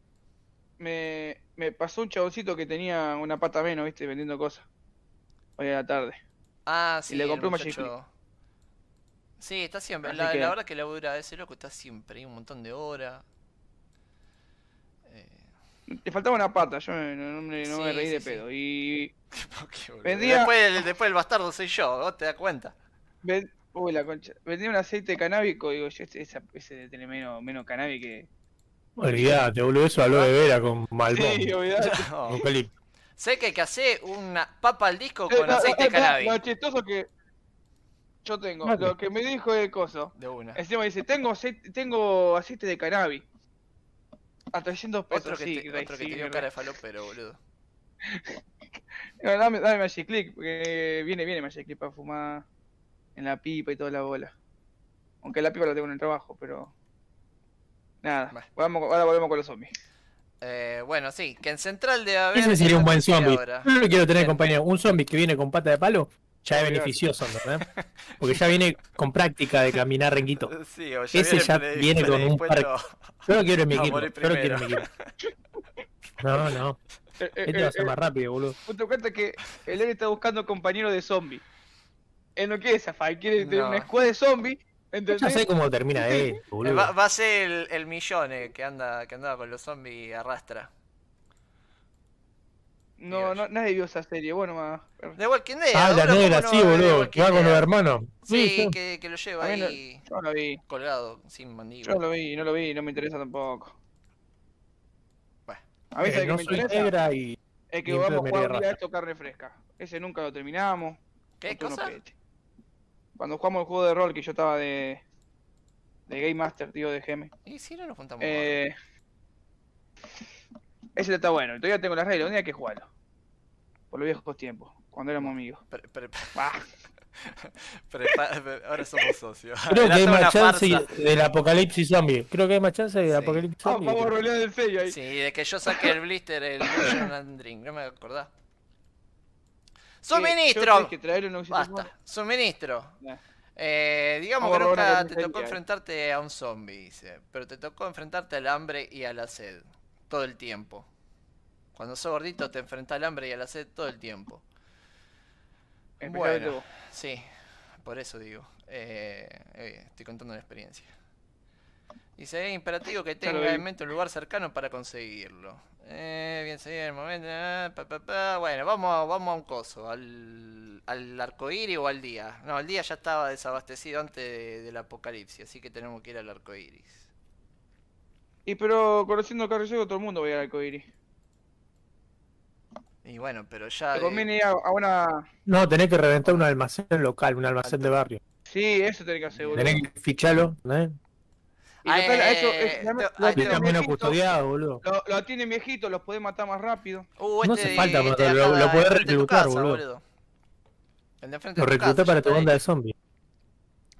me, me pasó un chaboncito que tenía una pata menos, viste, vendiendo cosas. Hoy a la tarde. Ah, sí, le el compré un Magic muchacho- Sí, está siempre. La, que- la verdad que labura ese loco está siempre, hay un montón de horas. Eh, Le faltaba una pata, yo no, me- no me reí sí, de sí. pedo. Y [laughs] qué. Vendía- Después, el, después el bastardo soy yo, vos te das cuenta. ven- Uy, la concha. Vendía un aceite canábico, digo, yo, este- ese debe tener menos, menos cannabis que. Olvídate, boludo, eso habló de vera con Malbón. Sí, olvidate. [laughs] No. Eucalipto. Sé que hay que hacer una papa al disco Eh, con aceite de no, no, cannabis. Lo chistoso que yo tengo, Mate. lo que me dijo el coso. De una. Encima dice, tengo aceite, tengo aceite de cannabis. A 300 pesos, Otro que, sí, te, otro que sí, cara de falopero, boludo. [laughs] No, dame, dame Magic Click, porque viene, viene Magic Click para fumar en la pipa y toda la bola. Aunque la pipa la tengo en el trabajo, pero... Nada, vamos, ahora volvemos con los zombies. Eh, bueno, sí, que en Central de haber. Ese sería un buen zombie. ahora. Yo no quiero tener Bien. compañero. Un zombie que viene con pata de palo ya es beneficioso, ¿entendés? [laughs] Porque ya viene con práctica de caminar renguito. Sí, o Ese ya viene con un predispuesto. Yo lo quiero en mi [laughs] equipo. Yo lo quiero en mi equipo. No, no. [laughs] Eh, eh, Este va a eh, ser eh, más rápido, boludo. vos te cuenta que el Eren está buscando compañero de zombie. Él no quiere zafar, quiere tener No. una squad de zombie, Ya ¿entendés? sé cómo termina él, boludo. Va, va a ser el, el millón eh, que anda que andaba con los zombies arrastra. No, no, nadie vio esa serie, bueno, más. De Walking Dead. Ah, la negra, sí, no, de boludo. Que va con los hermanos. Sí, Que, que lo lleva A no- ahí Yo no lo vi, colgado, sin yo mandíbula. no lo vi, no lo vi, no me interesa tampoco. Bueno. A mí Eh, ¿sabes qué no me soy interesa? negra y Es que vamos a jugar haría un día raza. esto carne fresca. Ese nunca lo terminamos. ¿Qué cosa? Cuando jugamos el juego de rol que yo estaba de. de Game Master, tío, de GM. Y si no nos juntamos. Eh, ese está bueno, todavía tengo las reglas, un día hay que jugarlo. Por los viejos tiempos. Cuando éramos amigos. Pre- pre- Ah, [laughs] ahora somos socios. Creo que hay más chance del apocalipsis zombie. Creo que hay más chance del Sí. apocalipsis vamos, zombie. vamos a rolear el sello ahí. Sí, de que yo saqué el blister, el Drink, no me acordás. ¡Suministro! que Basta, suministro. Nah. Eh, digamos que nunca te tocó enfrentarte a un zombie, dice. Pero te tocó enfrentarte al hambre y a la sed. Todo el tiempo. Cuando sos gordito te enfrentás al hambre y a la sed todo el tiempo. Bueno, sí, por eso digo. Eh, eh, estoy contando una experiencia. Dice, es imperativo que [laughs] tenga vi. en mente un lugar cercano para conseguirlo. Eh, bien, seguir el momento. pa, pa, pa. Bueno, vamos, a- vamos a un coso. Al, al arcoíris o al día. No, el día ya estaba desabastecido antes de- del apocalipsis, así que tenemos que ir al arcoíris. Y pero conociendo Carlos Ciego, todo el mundo va a ir al arcoíris. Y bueno, pero ya. Te eh, conviene ir a, a una. No, tenés que reventar un almacén local, un almacén de barrio. Sí, eso tenés que boludo. Tenés que ficharlo, ¿eh? Lo Y te- está menos viejitos, custodiado, boludo. Lo, lo atienden viejitos, los podés matar más rápido. Uh, No este hace falta de- matarlo, de lo- lo podés reclutar, casa, boludo. El de Lo casa, para tu ahí. de zombies.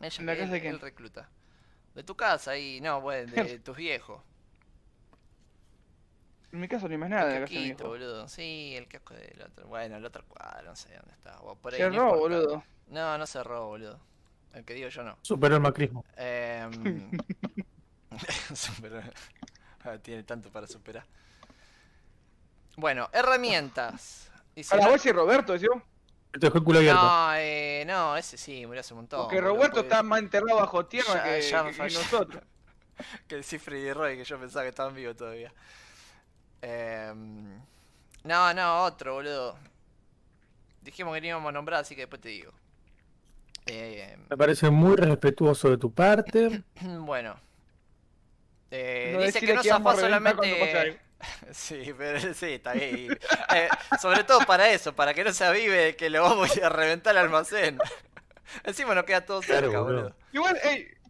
Ella- ¿En la casa él- de quién? él recluta. De tu casa ahí, no, bueno, de [laughs] tus viejos. En mi caso no hay más nada de la el casa de casquito, boludo. Sí, el casco del otro. Bueno, el otro cuadro, no sé dónde está. O por ahí, Cerró, no boludo. No, no cerró, boludo. El que digo yo no. Superó el macrismo. Ah, [laughs] [laughs] Tiene tanto para superar. Bueno, herramientas. Dice, vos y Roberto, ¿sí? Te dejó el culo abierto. no, eh, no, ese sí, murió hace un montón. Porque Roberto porque- está más enterrado bajo tierra Ya- que, ya nosotros. [laughs] que el Cifre y Roy, que yo pensaba que estaban vivos todavía. Em, no, no, otro, boludo. Dijimos que no íbamos a nombrar, así que después te digo. Me parece muy respetuoso de tu parte. [clears throat] bueno. Eh, No dice que no a zafó solamente... [laughs] Sí, pero sí, está bien. Eh, sobre todo para eso, para que no se avive que lo vamos a a reventar el almacén. [laughs] Encima nos queda todo Claro, cerca, boludo. boludo. Igual,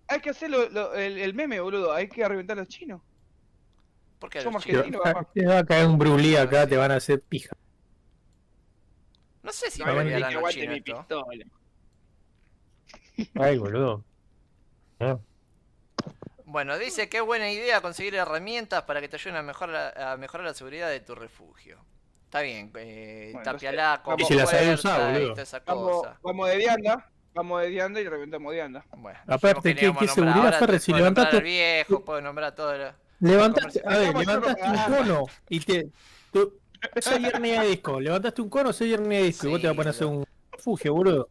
hay que hacer lo- lo- el, el meme, boludo. Hay que reventar a los chinos. ¿Por qué? Somos los Te chinos? argentinos, papá. te va a caer un brulí acá, te van a hacer pija. No sé si No, me bueno, que olvidarán los chinos mi esto. pistola. Ay, boludo. Ah. Bueno, dice que es buena idea conseguir herramientas para que te ayuden a mejorar la, a mejorar la seguridad de tu refugio. Está bien, eh, Bueno, tapialá Y si la sabés puerta usar, y boludo. Vamos, cosa. vamos de dianda. Vamos de dianda y reventamos dianda. Bueno, Aparte, ¿qué- qué seguridad, Ferre? Si levantaste- viejo, puedo nombrar a todo lo- Levantaste, a ver, levantaste un cono y te. tú- [laughs] soy hernia de disco. Levantaste un cono, soy hernia de disco. y vos te vas a poner a hacer un refugio, boludo.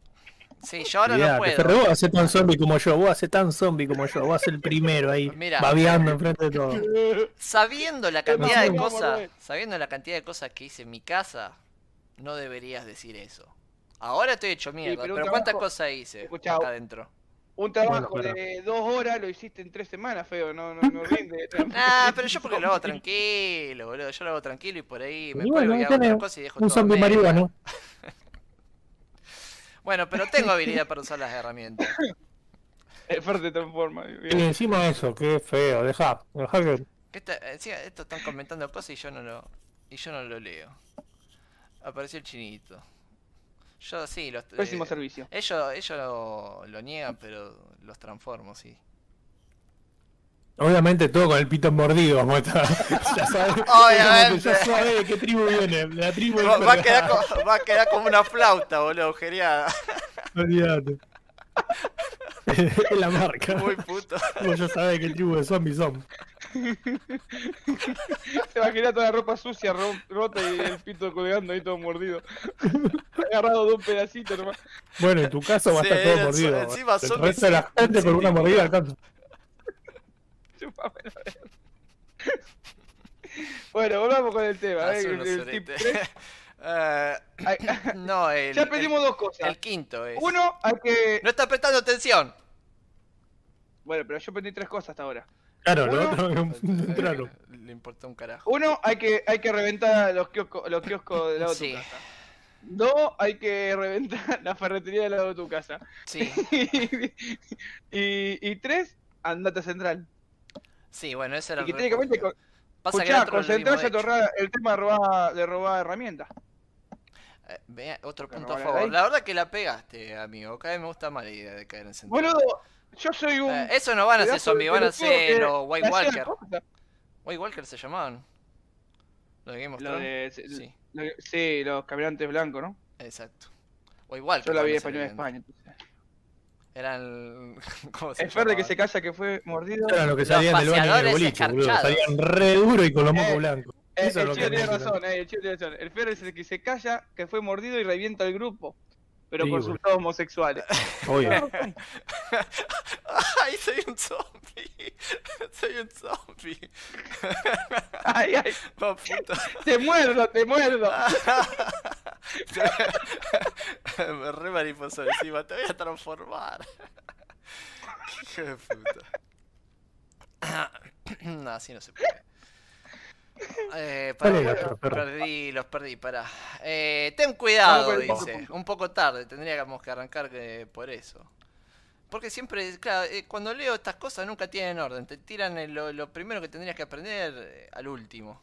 Sí, yo ahora no Olvidate, puedo. Vos vas a ser tan zombie como yo. Vos vas a ser tan zombie como yo. Vos vas a ser el primero ahí, Mira. babeando enfrente de todo. Sabiendo la cantidad de no, cosas, sabiendo la cantidad de cosas que hice en mi casa, no deberías decir eso. Ahora estoy hecho mierda, pero pero, un ¿cuántas cosas hice Escuchá, acá adentro? Un trabajo Bueno, de dos horas lo hiciste en tres semanas, feo. No, no, no rinde. [laughs] Ah, pero yo porque lo hago tranquilo, boludo. Yo lo hago tranquilo y por ahí me cuelgo bueno, y hago otra tenés cosa y dejo Un todo zombie medio. marihuano. Bueno, pero tengo habilidad para usar las herramientas. Fer te transforma. Y encima eso, qué feo. Deja, deja que. Esto están comentando cosas y yo no lo y yo no lo leo. Apareció el chinito. Yo sí, los Pésimo eh, servicio. ellos ellos lo, lo niegan, pero los transformo, sí. Obviamente todo con el pito mordido, vamos a estar. [laughs] Ya sabes, Obviamente. Ya sabes de qué tribu viene. La tribu Va, va a quedar Ferre. co- va a quedar como una flauta, boludo, agujereada. Olvídate. [laughs] es la marca. Muy puto. Vos ya sabés qué tribu de zombies son. Se va a girar toda la ropa sucia, ro- rota y el pito colgando ahí todo mordido. Agarrado de un pedacito nomás. Bueno, en tu caso va a Sí, estar todo eso, mordido. encima El zombies resto de la gente con una mordida alcanza. Chúpame la verga. [laughs] Bueno, volvamos con el tema. Eh, el- tip soretes. tres. Eh, [laughs] Ay, [laughs] no, el, ya pedimos dos cosas. el, quinto es. Uno, hay que. No está prestando atención. Bueno, pero yo pedí tres cosas hasta ahora. Claro, lo Uno- otro claro. Le importa un carajo. Uno, hay que, hay que reventar los kioscos, los kioscos del lado de Sí. tu casa. Dos, hay que reventar la ferretería del lado de tu casa. Sí, y, y tres, andate a central. Sí, bueno, ese era Y el que técnicamente, refugio. con, Pasa que escuchá, el otro lo concentrarse a torrar el tema de robar, de robar herramientas. Eh, otro ¿Me punto a favor. La verdad que la pegaste, amigo. Cada vez me gusta más la idea de caer en sentido. Boludo, yo soy un. Eh, eso no van a ser zombies, van a ser los White Walker. White Walker se llamaban. Los de Game of Lo de, Sí, lo sí, los caminantes blancos, ¿no? exacto. White Walker. Yo la vi en español en España. entonces. Eran. [laughs] ¿Cómo se El Fer de que se calla que fue mordido. Eran los que salían del baño del boliche, boludo. Salían re duro y con los mocos Eh, blancos. Eh, Eso es el lo chico que tiene razón, eh, el chico tiene razón. El Fer es el que se calla, que fue mordido y revienta el grupo. Pero Sí, por resultados homosexuales. Obvio. [laughs] [laughs] ¡Ay, soy un zombie! [laughs] soy un zombie. ay, ay, puta. te muerdo, te muerdo. Me re mariposa encima, te voy a transformar. De puta. no, así no se puede. Eh, gato, perro. perdí, los perdí, pará. Eh, ten cuidado, Ah, dice. Un poco tarde, tendríamos que arrancar por eso. Porque siempre, claro, eh, cuando leo estas cosas nunca tienen orden. Te tiran el- lo, lo primero que tendrías que aprender eh, al último.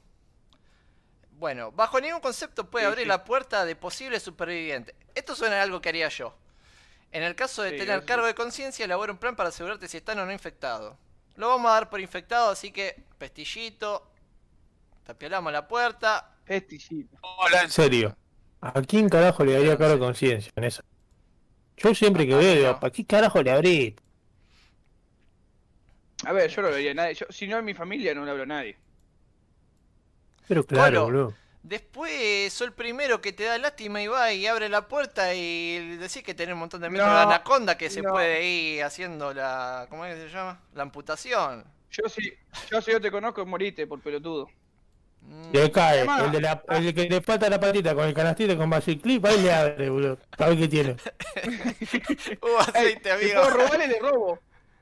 Bueno, bajo ningún concepto puede Sí, abrir sí. la puerta de posibles supervivientes. Esto suena a algo que haría yo. En el caso de Sí, tener cargo sí. de conciencia, elabora un plan para asegurarte si están o no infectados. Lo vamos a dar por infectado, así que pestillito. Tapiolamos la puerta. Pestillito. Hola, en serio. ¿A quién carajo le daría cargo de conciencia en eso? Yo siempre que veo, digo, no. ¿para qué carajo le abrí? A ver, yo no lo vería a nadie. Yo, si no es mi familia, no le hablo a nadie. Pero claro, boludo. Después soy el primero que te da lástima y va y abre la puerta y decís que tenés un montón de metros No, de anaconda que se no. puede ir haciendo la. ¿Cómo es que se llama? La amputación. Yo si, yo si yo te conozco, morite por pelotudo. Le cae, el, de la, el que le falta la patita con el canastito con Magic Clip, ahí le abre, boludo. A ver qué tiene. [laughs] Hubo Ey, aceite, si amigo. puedo robarle, le robo.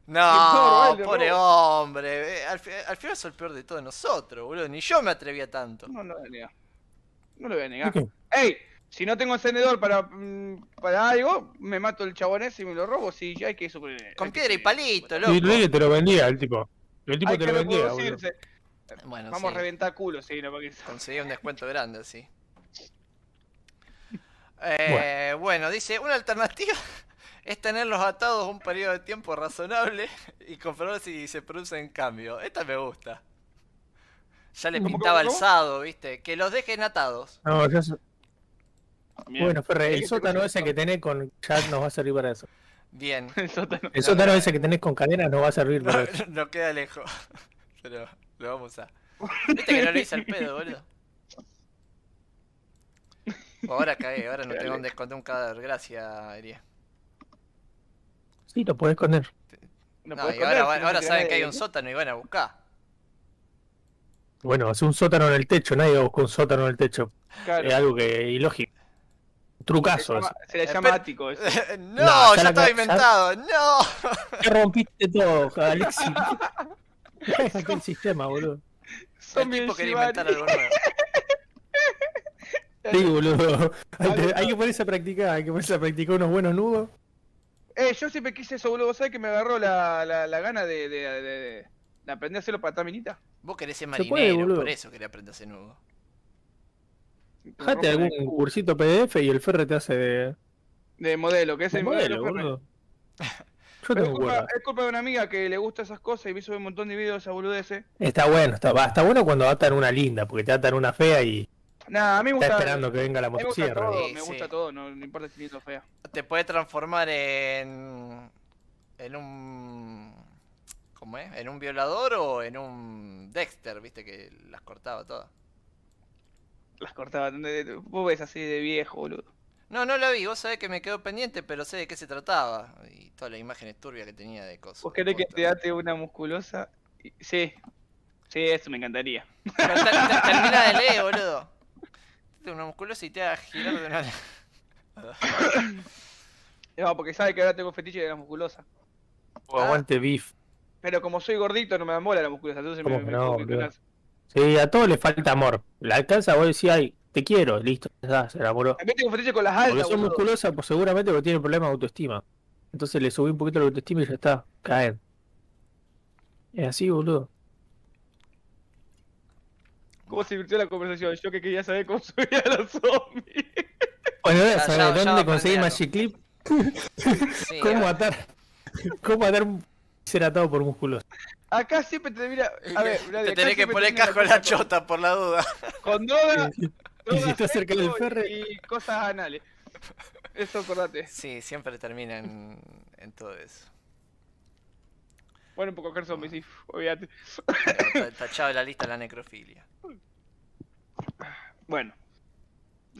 No, robarle, pobre robo. hombre. eh, Al, al final sos el peor de todos nosotros, boludo. Ni yo me atrevía tanto. No, no lo voy a negar. No lo voy a ¿Por negar. qué? Ey, si no tengo encendedor para, mm, para algo, me mato el chabón ese y me lo robo. Si ya hay que super. Con piedra y palito, loco. Y Luis te lo vendía el tipo. El tipo Hay te que lo vendía. Bueno, Vamos sí, a reventar culo, sí, no, porque conseguí un descuento grande, sí. [laughs] Eh, bueno. dice, una alternativa [laughs] es tenerlos atados un periodo de tiempo razonable y comprobar si se producen cambios. Esta me gusta. Ya le ¿Cómo, pintaba el sado, ¿viste? Que los dejen atados. No, Bien. Bueno, Ferre, el sótano ese que tenés con chat nos va a servir para eso. Bien. [laughs] El sótano. El sótano ese que tenés con cadenas nos va a servir No, para eso. no queda lejos. Pero lo vamos a. [laughs] Viste que no lo hice al pedo, boludo. Ahora cagué, ahora no tengo donde esconder un cadáver. Gracias, Erie. Sí, lo podés esconder. No No, y ahora, saben que hay un sótano y van a buscar. Bueno, hace un sótano en el techo, nadie busca un sótano en el techo. Claro. Es algo que ilógico. Se trucazo. llama- se le llama ático. eso. [laughs] no, No, ya estaba inventado. No. Ya rompiste todo, Alexi. [laughs] Déjate el sistema, boludo. El Zombie tipo quería Shibari. inventar algo nuevo. [laughs] Sí, boludo. Hay, que- hay que ponerse a practicar, hay que ponerse a practicar unos buenos nudos. Eh, yo siempre quise eso, boludo. ¿Sabes que me agarró la, la, la gana de, de, de, de- de aprender a hacerlo para taminita? Vos querés ser puede, marinero, boludo. por eso quería aprender a hacer nudo. Dejate algún cursito PDF y el Ferre te hace de, De modelo, que es de el modelo, Ferre. boludo. [laughs] Yo es culpa, es culpa de una amiga que le gusta esas cosas y me sube un montón de videos de esa boludeces. Está bueno, está, va, está bueno cuando atan una linda, porque te atan una fea y Nah, a mí me está gusta. esperando que venga la me gusta motosierra. todo, Sí, me sí. gusta todo, no, no importa si lindo o fea. Te puede transformar en. en un. ¿Cómo es? ¿En un violador o en un Dexter? ¿Viste? Que las cortaba todas. Las cortaba. Vos ves así de viejo, boludo. No, no la vi, vos sabés que me quedó pendiente, pero sé de qué se trataba. Y todas las imágenes turbias que tenía de cosas. ¿Vos querés que te ate una musculosa? Y- Sí. Sí, eso me encantaría. Pero ter- [laughs] termina de leer, boludo. Te una musculosa y te haga girar de una. [coughs] No, porque sabe que ahora tengo fetiche de la musculosa. O aguante beef. Pero como soy gordito, no me dan bola la musculosa, entonces me, ¿Cómo me, que no. Sí, a todos les falta amor. La alcanza, vos decís, ay, te quiero, listo, ya se enamoró. También tengo fetiche con las Porque altas, son boludo. musculosas, pues seguramente porque tienen problemas de autoestima. Entonces le subí un poquito la autoestima y ya está, caen. Es así, boludo. ¿Cómo se divirtió la conversación? Yo que quería saber cómo [laughs] subía a los zombies. Bueno, Ya- eso, ya- ya ¿dónde conseguir. Magic Clip? Sí, [laughs] ¿Cómo ah, atar? ¿Cómo atar un ser atado por músculos? Acá siempre te mira. A [laughs] ver, te tenés que poner casco en la chota por la duda. Con droga, si cerca del ferre. y cosas anales. Eso acordate. Sí, siempre termina en, en todo eso. Bueno, un poco coger zombies, sí, ta- Tachado de la lista la necrofilia. Bueno.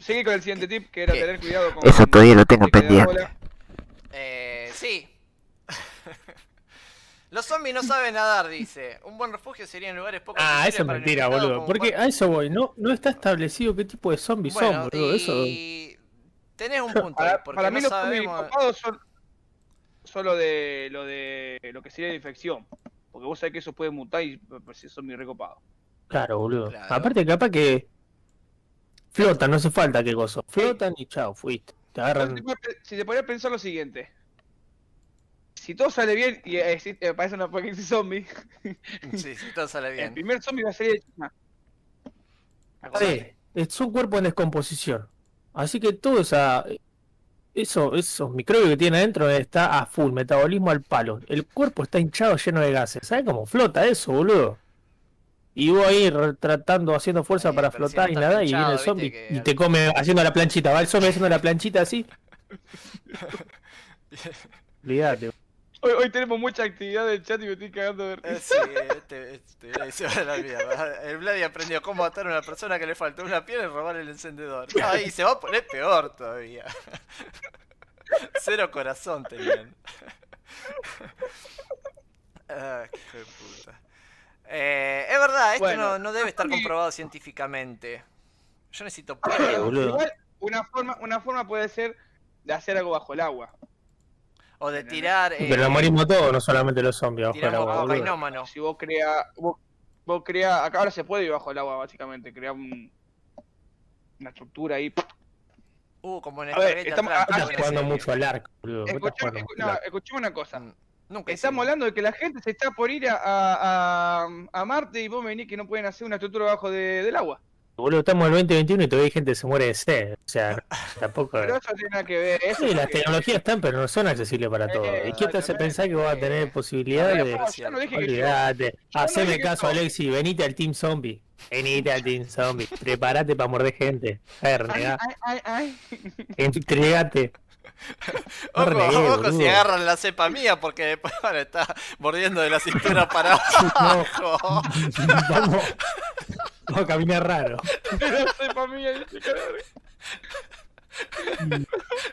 Seguí con el siguiente tip, que era ¿Qué? tener cuidado con... Eso todavía lo tengo pendiente. Eh, sí. [laughs] Los zombies no saben nadar, dice. Un buen refugio sería en lugares poco Ah, eso es mentira, boludo. Porque a eso voy. No, no está establecido qué tipo de zombies son, boludo. Eso. y tenés un [laughs] punto Para, porque para mí no los zombies sabemos... copados son solo de lo de lo que sería de infección. Porque vos sabés que eso puede mutar y me parece son muy recopados. Claro, boludo. Claro. Aparte, capaz que flotan, no hace falta que gozo. Flotan y chao, fuiste. Te agarran. Si te si te pones a pensar lo siguiente. Si todo sale bien y existe- aparece un apocalipsis zombie, [laughs] Sí, sí, todo sale el bien. primer zombie va a salir de China. Sí, es un cuerpo en descomposición. Así que todo esa, eso, esos microbios que tiene adentro está a full, metabolismo al palo. El cuerpo está hinchado, lleno de gases. ¿Sabes cómo flota eso, boludo? Y vos ahí tratando, haciendo fuerza Sí, para si flotar no y nada, y pinchado, viene el zombie que y te come haciendo la planchita. Va el zombie haciendo la planchita así. [laughs] Olvídate. Hoy, hoy tenemos mucha actividad del chat y me estoy cagando de risa. Sí, este, este, se va a la mierda. El Vladi aprendió cómo matar a una persona que le faltó una pierna y robar el encendedor. Ahí se va a poner peor todavía. Cero corazón tenían. Ah, qué puta. Eh, es verdad, esto Bueno, no, no debe estar comprobado científicamente. Yo necesito pruebas. Igual, una forma, una forma puede ser de hacer algo bajo el agua. O de tirar. eh, Pero nos morimos todos, no solamente los zombies. bajo el agua. Si vos creas, vos, vos creas, acá ahora se puede ir bajo el agua básicamente, crear un, una estructura ahí. Uh, como en A ver, estamos- ah, Estás una jugando mucho al arco, boludo. ¿Qué estás Escuchame, no, escuchame una cosa. Mm, Nunca Estamos hablando de que la gente se está por ir a, a, a- a Marte y vos me venís que no pueden hacer una estructura bajo de- del agua. Boludo, estamos en el 2021 y todavía hay gente que se muere de sed. O sea, [laughs] tampoco. Pero eso tiene nada que ver. Eso Sí, las tecnologías están, pero no son accesibles para todos. Eh, ¿Y quién te hace pensar que vas a tener posibilidad A ver, de.? Yo no dije que yo. Que caso. Alexi. Venite al Team Zombie. Venite al Team Zombie. Prepárate para morder gente. Ay, renegá. ay, ay, ay. Entregate. No Ojo, renegué, ojo si agarran la cepa mía porque después van a estar mordiendo de la cintura para [laughs] abajo. Vamos. Vamos a caminar raro. No sé, pa' mí, ahí se.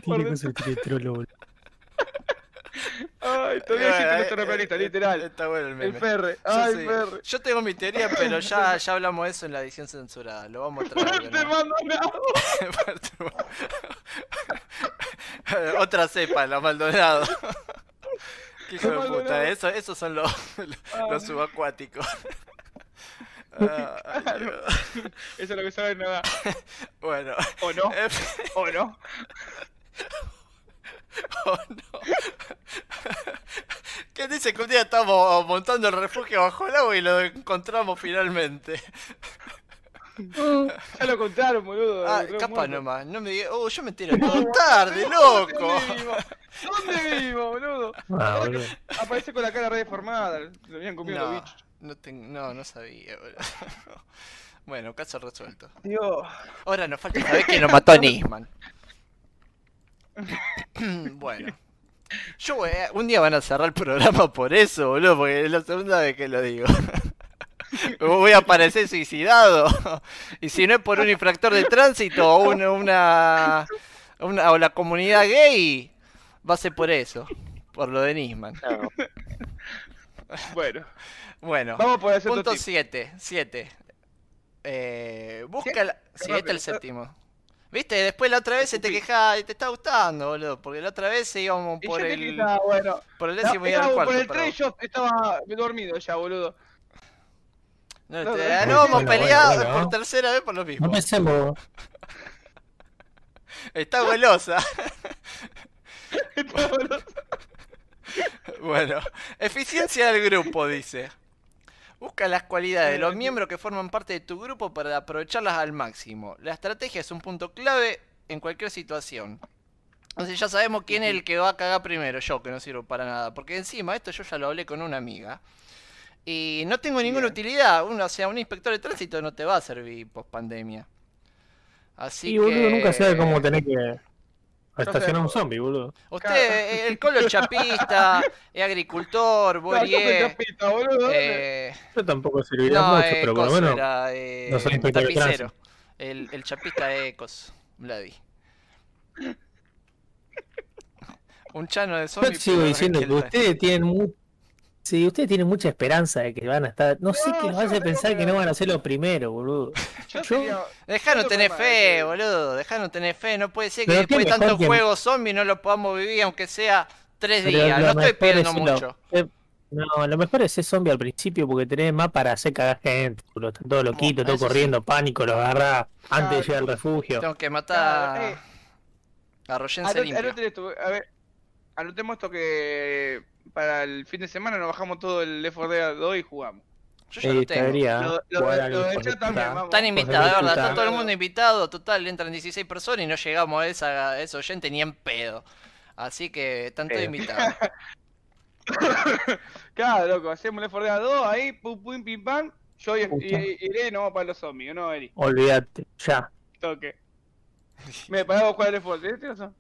Por Tiene cosas de trolo, boludo. Ay, todavía existe Bueno, nuestro eh, realista, eh, literal. Está bueno el El meme. Ferre. Yo, Ay, sí. Ferre. Yo tengo mi teoría, pero ya, ya hablamos de eso en la edición censurada. Lo vamos a traer. [laughs] Te mando. [laughs] [laughs] Otra cepa, la Maldonado. [laughs] Qué hijo de puta, eso, esos son los, los subacuáticos. [laughs] Ah, Claro. Eso es lo que saben nada. Bueno, O no, o no. oh, no. ¿Qué dice que un día estamos montando el refugio bajo el agua y lo encontramos finalmente? [laughs] Ya lo contaron, boludo. Ah, capaz muerto. nomás, no me digas, oh, yo me entero todo tarde, [laughs] loco. ¿Dónde vivimos? ¿Dónde vivimos, boludo? [laughs] Ah, boludo. Aparece con la cara re deformada. Lo habían comido los No, bichos. no, ten- no, no sabía, boludo. Bueno, caso resuelto. Dios. Ahora nos falta saber quién lo mató a Nisman. [coughs] bueno. Yo un día van a cerrar el programa por eso, boludo, porque es la segunda vez que lo digo. [laughs] Voy a aparecer suicidado. [laughs] Y si no es por un infractor de tránsito o una, una, una- o la comunidad gay, va a ser por eso. Por lo de Nisman. Bueno, Bueno. vamos poder hacer Punto otro tip. 7, 7. Eh, busca este es el está- séptimo. ¿Viste? Después la otra vez se te quejaba y te está gustando, boludo. Porque la otra vez íbamos por el, "Ah, bueno. por el No, décimo y era el estaba cuarto. por el pero- 3 yo estaba dormido ya, boludo. No, No, te- no, hemos bueno, peleado bueno, bueno. por tercera vez por lo mismo. No pensemos. [laughs] Está golosa. [laughs] Estaba dormido. bueno, eficiencia del grupo, dice. Busca las cualidades de los miembros que forman parte de tu grupo para aprovecharlas al máximo. La estrategia es un punto clave en cualquier situación. Entonces ya sabemos quién es el que va a cagar primero, yo que no sirvo para nada. Porque encima, esto yo ya lo hablé con una amiga. Y no tengo ninguna Bien. utilidad. Uno, o sea, un inspector de tránsito no te va a servir post pandemia. Así Y que. boludo, nunca sabe cómo tener que estacionar un zombie, boludo. Usted, eh, el colo es chapista, [laughs] es agricultor, No, yo Borie. chapista, boludo. Eh, Yo tampoco serviría no, mucho, eh, pero por lo menos. era, eh, no soy inspector de tapicero. El, el chapista es coso, Vladi. [laughs] Un chano de Yo zombie. sigo pero diciendo que ustedes tienen mu- Sí, ustedes tienen mucha esperanza de que van a estar. No sé qué yo hace pensar que que- no van a ser los primeros, boludo. [laughs] Yo yo- sería- Dejanos Yo tener fe, que- boludo. Dejanos tener fe. No puede ser que Pero después de tantos que- juegos zombies no lo podamos vivir, aunque sea tres Pero días. lo No estoy pidiendo es lo- mucho. eh, no, lo mejor es ser zombie al principio porque tenés más para hacer cagar gente, boludo. Están todos loquitos, todos sí. corriendo, pánico, los agarrás antes de llegar al refugio. Tengo que Claro, matar eh. a Royense Anot- limpio. a ver, anotemos esto que para el fin de semana nos bajamos todo el Left 4 Dead 2 y jugamos. Yo ya Eh, lo tengo. estaría Lo, lo- lo de el también. Están invitados, de verdad, está todo el mundo invitado. Total, entran 16 personas y no llegamos a esa, a ese oyente ni en pedo. Así que están todos invitados. [laughs] Claro, loco, hacemos Left 4 Dead 2 ahí, pum pum pim pam. Yo nos vamos para los zombies, ¿no, Eri? Olvídate, ya. Toque. Me el Left 4 Dead, ¿tienes razón?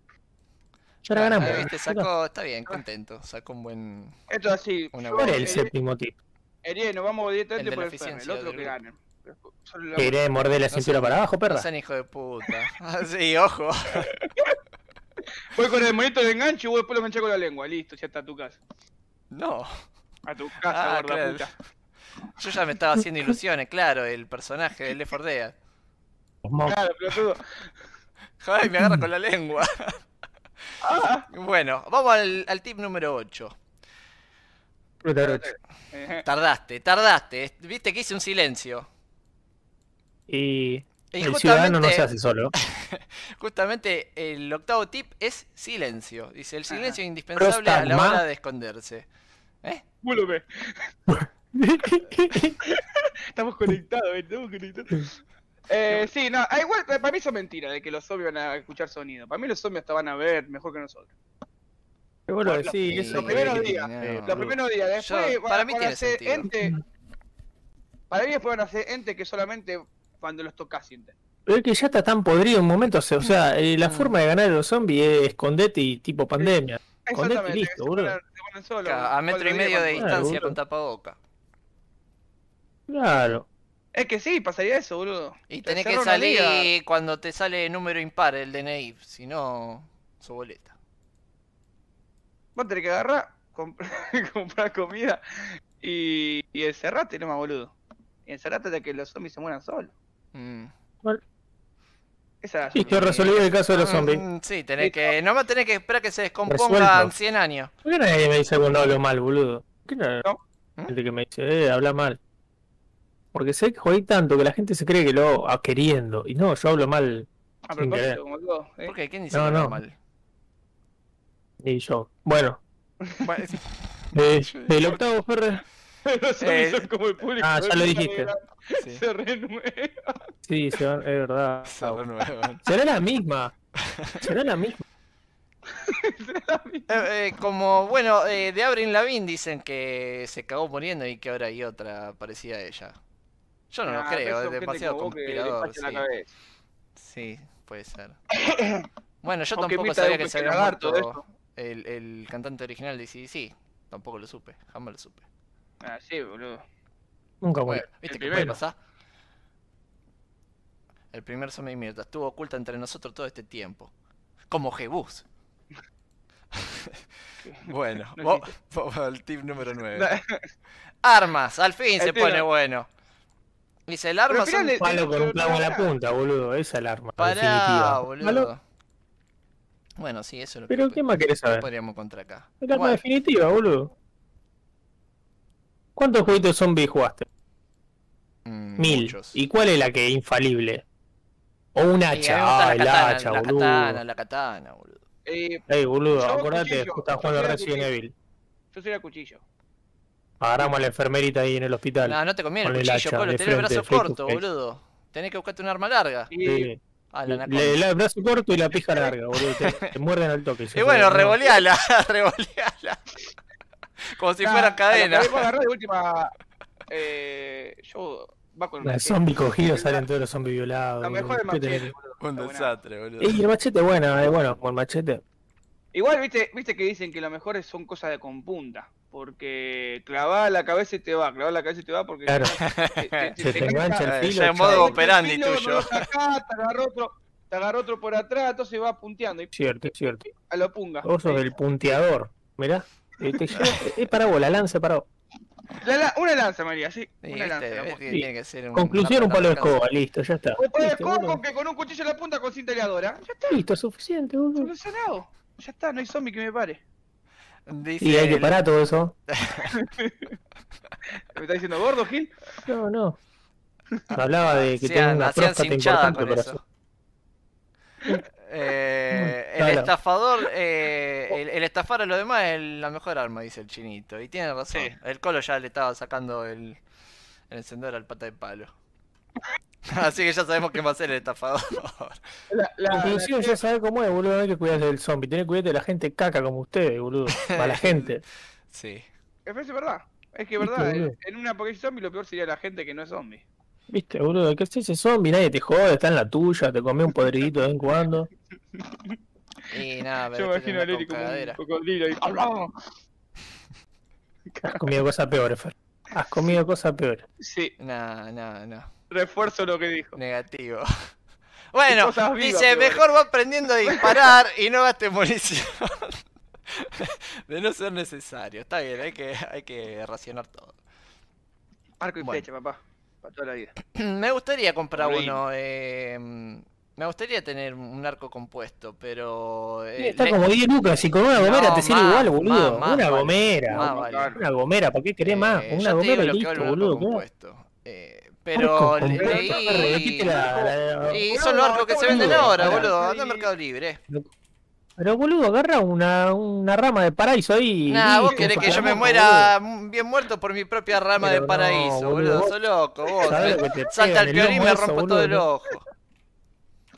Ya la ganamos. Ah, ¿viste? Sacó, está bien, contento. Sacó un buen. Esto es así. Una yo, ¿Cuál es el séptimo tip? Eri, nos vamos directamente por el Fernet, el otro del que ¿Que iré morder la No cintura para abajo, No perra? sean hijo de puta. [laughs] Ah, sí, ojo. [laughs] Voy con el monito de enganche y vos después lo enganché con la lengua. Listo, ya está a tu casa. No. A tu casa, Ah, gorda claro. puta. [laughs] Yo ya me estaba haciendo ilusiones, claro, el personaje de Left 4 Dead. Claro, pelotudo. Ay, me agarra con la lengua. [laughs] Bueno, vamos al, al tip número 8. Fruta brocha. eh, Tardaste, tardaste. Viste que hice un silencio. Y Y el ciudadano no justamente- se hace solo. [laughs] Justamente el octavo tip es silencio. Dice, el silencio es indispensable a la hora de esconderse. ¿Eh? [laughs] Estamos conectados, eh, estamos conectados. Eh, sí, no, ah, igual para mí eso es mentira de que los zombies van a escuchar sonido. Para mí los zombies hasta van a ver mejor que nosotros. Bueno Bueno, sí, sí, eso los primeros días, no, eh, Los primeros días, después Yo- van, para mí van tiene a ser sentido. ente. Para mí después van a ser ente que solamente cuando los tocas sienten. Pero es que ya está tan podrido un momento. O sea, eh, la Mm. forma de ganar a los zombies es escondete y tipo pandemia. Escondete y listo, boludo. solos, a metro y medio de Claro, distancia con tapaboca. Claro. Es que sí, pasaría eso, boludo. Y Te tenés que salir cuando te sale número impar el DNI, si no, su boleta. Vos tenés que agarrar, comp- [laughs] comprar comida y, y encerrate nomás, boludo. Y encerrate de que los zombies se mueran solos. Mm. Esa es la Listo, solución. resolví el caso de los Mm, zombies. mm, Sí, tenés que. Nomás tenés que esperar que se descompongan Resuelto. 100 años. ¿Por qué nadie me dice cuando hablo mal, boludo? ¿Por qué no? No. Gente que me dice, eh, habla mal. Porque sé que jodí tanto que la gente se cree que lo hago a queriendo. Y no, yo hablo mal A propósito, como. ¿eh? ¿Por qué? ¿Quién dice No, que no. mal? y yo. Bueno, [laughs] Bueno, [laughs] eh, el octavo Ferrer. Los Eh, como el público. ah, ya de lo dijiste. sí. Se renueva. Sí, se van- es verdad. [laughs] Se renuevan. Será la misma. Será la misma. Eh, eh, como, bueno, eh, de Avril Lavigne dicen que se cagó muriendo y que ahora hay otra parecida a ella. Yo no lo creo, es demasiado conspirador. la Sí. puede ser. [coughs] Bueno, yo Aunque tampoco sabía que se había muerto el, el cantante original de CDC. Tampoco lo supe, jamás lo supe. Ah, sí, boludo. Nunca Bueno, muere. ¿viste el qué puede pasar? El primer zombie mierda estuvo oculta entre nosotros todo este tiempo. Como Jebus. [laughs] bueno, No al tip número 9. [laughs] Armas, al fin se El tiro. pone bueno. Dice, el Pero arma son... le- Palo con un clavo en la punta, boludo. Esa es el arma. Pará, definitiva. boludo. Bueno, sí, eso es lo Pero que ¿qué más querés saber? podríamos encontrar acá. El arma Bueno, definitiva, boludo. ¿Cuántos jueguitos de zombies jugaste? mm, Mil. muchos. ¿Y cuál es la que es infalible? O un a hacha. Ah, el la katana, hacha, la boludo. katana, la katana, boludo. Eh, Ey, boludo, acordate, estás jugando Resident. Evil. yo soy el cuchillo. Agarramos a la enfermerita ahí en el hospital. No, no te conviene el Con el cuchillo, de tenés el brazo corto, face. boludo. Tenés que buscarte un arma larga. Y Sí. A la Le, anaconda. le- el brazo corto y la pija [laughs] larga, boludo. Te, te muerden al toque. Y bueno, revoleala, [laughs] revoleala. Como si Nah, fuera a lo cadena. que podemos agarrar de [laughs] última. Eh, yo. Va con Los machete. zombies cogidos salen todos los zombies violados. Lo mejor es ¿Qué tenés machete, boludo. Un desastre, boludo. Ey, el machete bueno, es bueno, con el machete. Igual, viste, viste que dicen que lo mejor son cosas de con punta. Porque clavada la cabeza y te va, clavada la cabeza y te va porque Claro. no, te- te- Se te te engancha Eh, el filo. ya en modo operandi tuyo. sacás, te agarró otro, te agarró otro por atrás, entonces va punteando y Cierto, cierto. a lo punga. Vos sos el punteador. Mirá. [laughs] eh, te lleva- Es para vos, la lanza para vos. La- la- una lanza, María, sí. Sí, una lanza. pongo. que tiene que ser un- Conclusión, un palo de escoba, listo, ya está. O puedes Listo, con, boludo. que con un cuchillo en la punta con cinta. Ya está, Listo, suficiente, boludo. solucionado. Ya está, no hay zombie que me pare. Dice Y hay que parar todo eso. [laughs] ¿Me está diciendo gordo, Gil? No, no. Hablaba de que tengo una próstata importante con para eso. Eh, [laughs] el Claro. estafador, eh, el, el estafar a lo demás es la mejor arma, dice el chinito. Y tiene razón. Sí. El colo ya le estaba sacando el, el encendedor al pata de palo. [laughs] Así que ya sabemos qué va a hacer el estafador. La, la- Conclusión, la- ya sabes cómo es, boludo. No hay que cuidarse del zombie. Tenés que cuidarte de la gente caca como ustedes, boludo. A la [laughs] gente. sí. Es es verdad. Es que es verdad. boludo. En, en un apocalipsis zombie lo peor sería la gente que no es zombie. Viste, boludo. Que ese zombie, nadie te jode, está en la tuya. Te come un podridito de vez en cuando. [laughs] Y nada, Yo pero me después imagino a con como un cocodrilo y... ¡Hablamos! Has comido cosas peores, Fer. Has comido cosas peores. Sí, No, no, no. Refuerzo lo que dijo. Negativo. [laughs] Bueno, vivas, dice, mejor va aprendiendo a disparar y no gaste munición. [laughs] De no ser necesario. Está bien, hay que, hay que racionar todo. Arco y Bueno. flecha, papá. Para toda la vida. [clears throat] Me gustaría comprar uno. eh, me gustaría tener un arco compuesto, pero... eh, Está le- como 10 lucas y con una gomera No, te sirve más, igual, boludo. más, más una gomera. Más una- vale. Una gomera, ¿para qué querés más? eh, Con ya una gomera y listo, boludo. ¿qué? compuesto. Eh, pero leí... Y son los arcos que se venden ahora, boludo. Anda a Mercado Libre. Pero boludo, agarra una, una rama de paraíso ahí. Nah, vos querés que yo me muera bien muerto por mi propia rama de paraíso, boludo, Sos loco, vos. Salta el piolín y me rompo boludo, todo el ojo.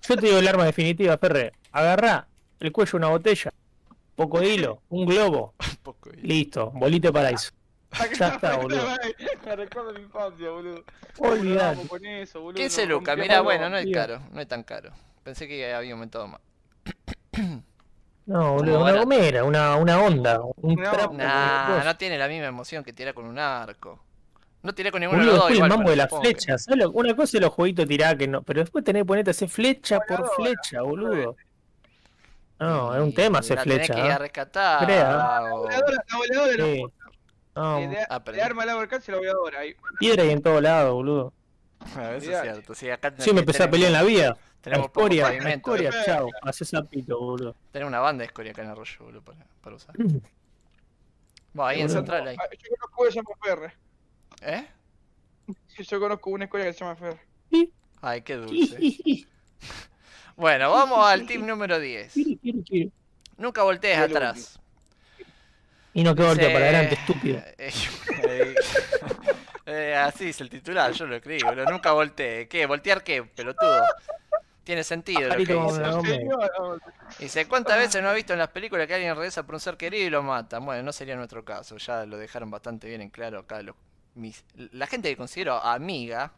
Yo te digo el arma definitiva, Ferre. Agarrá el cuello de una botella, poco de hilo, un globo, [laughs] listo, bolite paraíso. Ya está, boludo. Me recuerdo mi infancia, boludo. Olvidate. Con eso, boludo. 15 nos lucas, mirá, bueno, no es caro, no es tan caro. Pensé que había aumentado más. [coughs] No, boludo, una gomera, una, una onda, un No, trapo. Nah, no tiene la misma emoción que tirar con un arco. No tiré con ninguno de Boludo, los dos el mambo de las flechas. ¿sabes lo- Una cosa es los jueguitos tirar que no, pero después tenés que ponerte a hacer flecha por flecha, boludo. No, es un tema hacer la tenés flecha. que ir a ¿eh? rescatar. Crea. La voladora, la voladora. No, de, de, aprendí. de arma al alcance la voladora. Ahí. piedra y en todos lados, boludo. A ver, Eso es cierto. Sí, acá Sí, me empecé a pelear en la vida. La Tenemos escoria, escoria, chao. Haces sapito, boludo. Tenemos una banda de escoria acá en Arroyo, boludo, para, para usar. [clears throat] Bueno, ahí en Boludo. Central ahí. Ah, Yo conozco una que se llama Ferre. ¿Eh? Sí, Yo conozco una escuela que se llama Ferre. Ay, qué dulce. [laughs] Bueno, vamos al tip número 10. Quiero, quiero, quiero. Nunca voltees atrás. Y no que voltea Dice- para adelante, estúpido. [laughs] Eh, [laughs] eh, así es el titular, yo lo escribí, boludo. Nunca voltee. ¿Qué? ¿Voltear qué, pelotudo? Tiene sentido lo que dice. Dice, ¿cuántas veces no ha visto en las películas que alguien regresa por un ser querido y lo mata? Bueno, no sería nuestro caso, ya lo dejaron bastante bien en claro acá los, mis- la gente que considero amiga.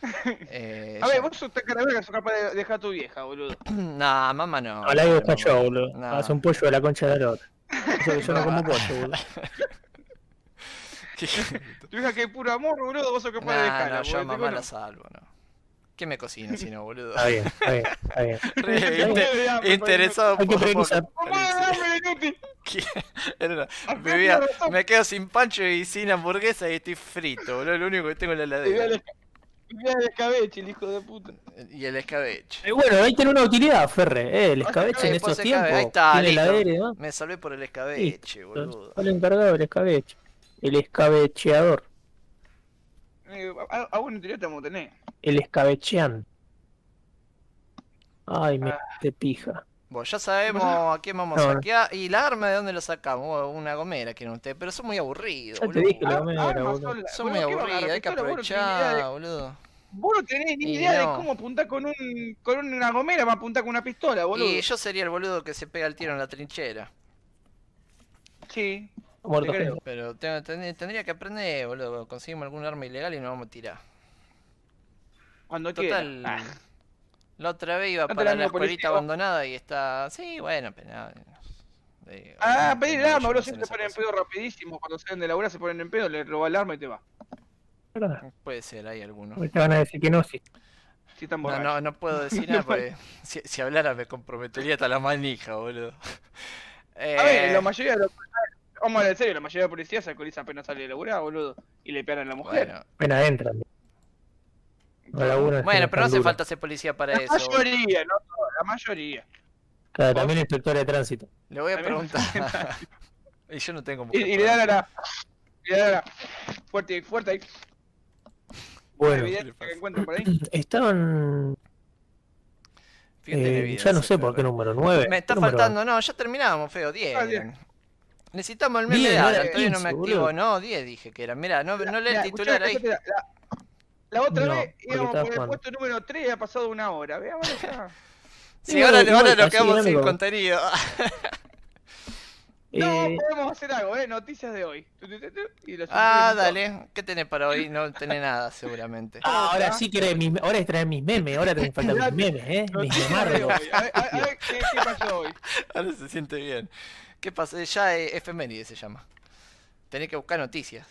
[laughs] eh, A ver, ya- vos sos tan cara verga que sos capaz de dejar a tu vieja, boludo. [clears throat] Nah, mamá no. No, la digo mamá. yo, boludo. No. Hace un pollo de la concha de la otra. Eso [laughs] que yo no como pollo, boludo. Tu hija que es puro amor, boludo, vos sos capaz de Nah, dejarla. no, yo a mamá la salvo, no. ¿Qué me cocina si no, boludo? Está bien, está bien, está bien. [laughs] Re inte- interesado Hay que por- priorizar. Mamá, dame inútil. [laughs] Era una- razón. me quedo sin pancho y sin hamburguesa y estoy frito, boludo. Lo único que tengo es la Te voy a heladera. El escabeche, el hijo de puta. Y el escabeche. Eh, bueno, ahí tiene una utilidad, Ferre. Eh, el escabeche en estos tiempos. ahí está, tiene y demás. Me salvé por el escabeche, boludo. Solo encargado el escabeche. El escabecheador. Eh, a, interior te vamos a tener. El escabecheante. Ay, me Ah. de pija. Bueno, ya sabemos a quién vamos a No, saquear. ¿Y la arma de dónde la sacamos? Una gomera, quieren ustedes. Pero son muy aburridos, Ya te boludo. dije la gomera, armas boludo. son la- Son muy ¿qué va a aburridos, hay que aprovechar, boludo. Vos no tenés ni Y idea no. de cómo apuntar con un con una gomera, va a apuntar con una pistola, boludo. Y yo sería el boludo que se pega el tiro en la trinchera. Sí. Muerto Te. Pero te- ten- tendría que aprender, boludo. Conseguimos algún arma ilegal y nos vamos a tirar. Cuando Total. quiera. Ah, La otra vez iba No te para la la escuelita policía. abandonada y está. Sí, bueno, pero nada. Eh, Ah, pedir el arma, ellos boludo. no Si hacen te esas ponen en pedo rapidísimo. Cuando salen de laburar se ponen en pedo, le roba el arma y te va. ¿Verdad? Puede ser, hay algunos. Te van a decir que no, sí. Si están No, no, no puedo [laughs] decir nada porque si, si hablara me comprometería hasta la manija, boludo. [laughs] A ver, Eh, la mayoría de los. Vamos a serio, la mayoría de policías se alcoholiza apenas sale de laburar, boludo. Y le pegan a la mujer. bueno, Apenas entran. La bueno, pero no hace falta ser policía para la eso. mayoría, no la mayoría. Claro, también inspector de tránsito. Le voy a También preguntar. [laughs] y yo no tengo Y, mujer y le dan a la. Y le dan a la. Fuerte, fuerte ahí. Bueno, que encuentro por ahí. [clears throat] estaban. Eh, ya no sé por qué número, 9. Me está faltando, no, ya terminamos, feo, 10. Ah. Necesitamos el meme Diez, de era todavía no me 15, activo, boludo. no, 10 dije que era. Mirá, no, no lee el titular escuchá, ahí. escuchá, La, la otra No, vez íbamos por el jugando. puesto número 3 y ha pasado una hora. Veamos ya. [laughs] Sí, ahora, ahora nos quedamos sin contenido. No, Eh, podemos hacer algo, ¿eh? Noticias de hoy. Y Ah, dale. ¿Qué tenés para hoy? No tenés nada, seguramente. ah, ahora sí querés mis, ahora extraer mis memes, ahora te faltan mis memes, eh, mis memardos. A ver, a ¿qué, qué pasó hoy? Ahora se siente bien. ¿Qué pasa? Ya es efeméride se llama. Tenés que buscar noticias.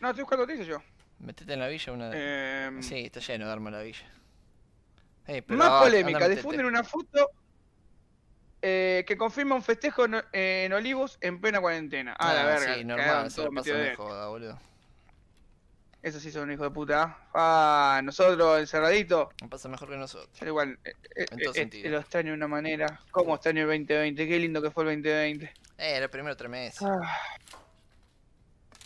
No, estoy buscando noticias yo. Metete en la villa una de... Eh, Sí, está lleno de armas la villa. Pero Más anda, polémica, difunden una foto eh, que confirma un festejo en, en Olivos en plena cuarentena. Ah, la Ah, verga. Sí, normal, se lo pasan de joda, boludo. Esos sí son hijos de puta. Ah, nosotros encerraditos. Me pasa mejor que nosotros. Pero igual, eh, eh, En todo eh, sentido. lo extraño de una manera. ¿Cómo extraño el 2020? Qué lindo que fue el 2020. Eh, era el primero tres meses. Ah.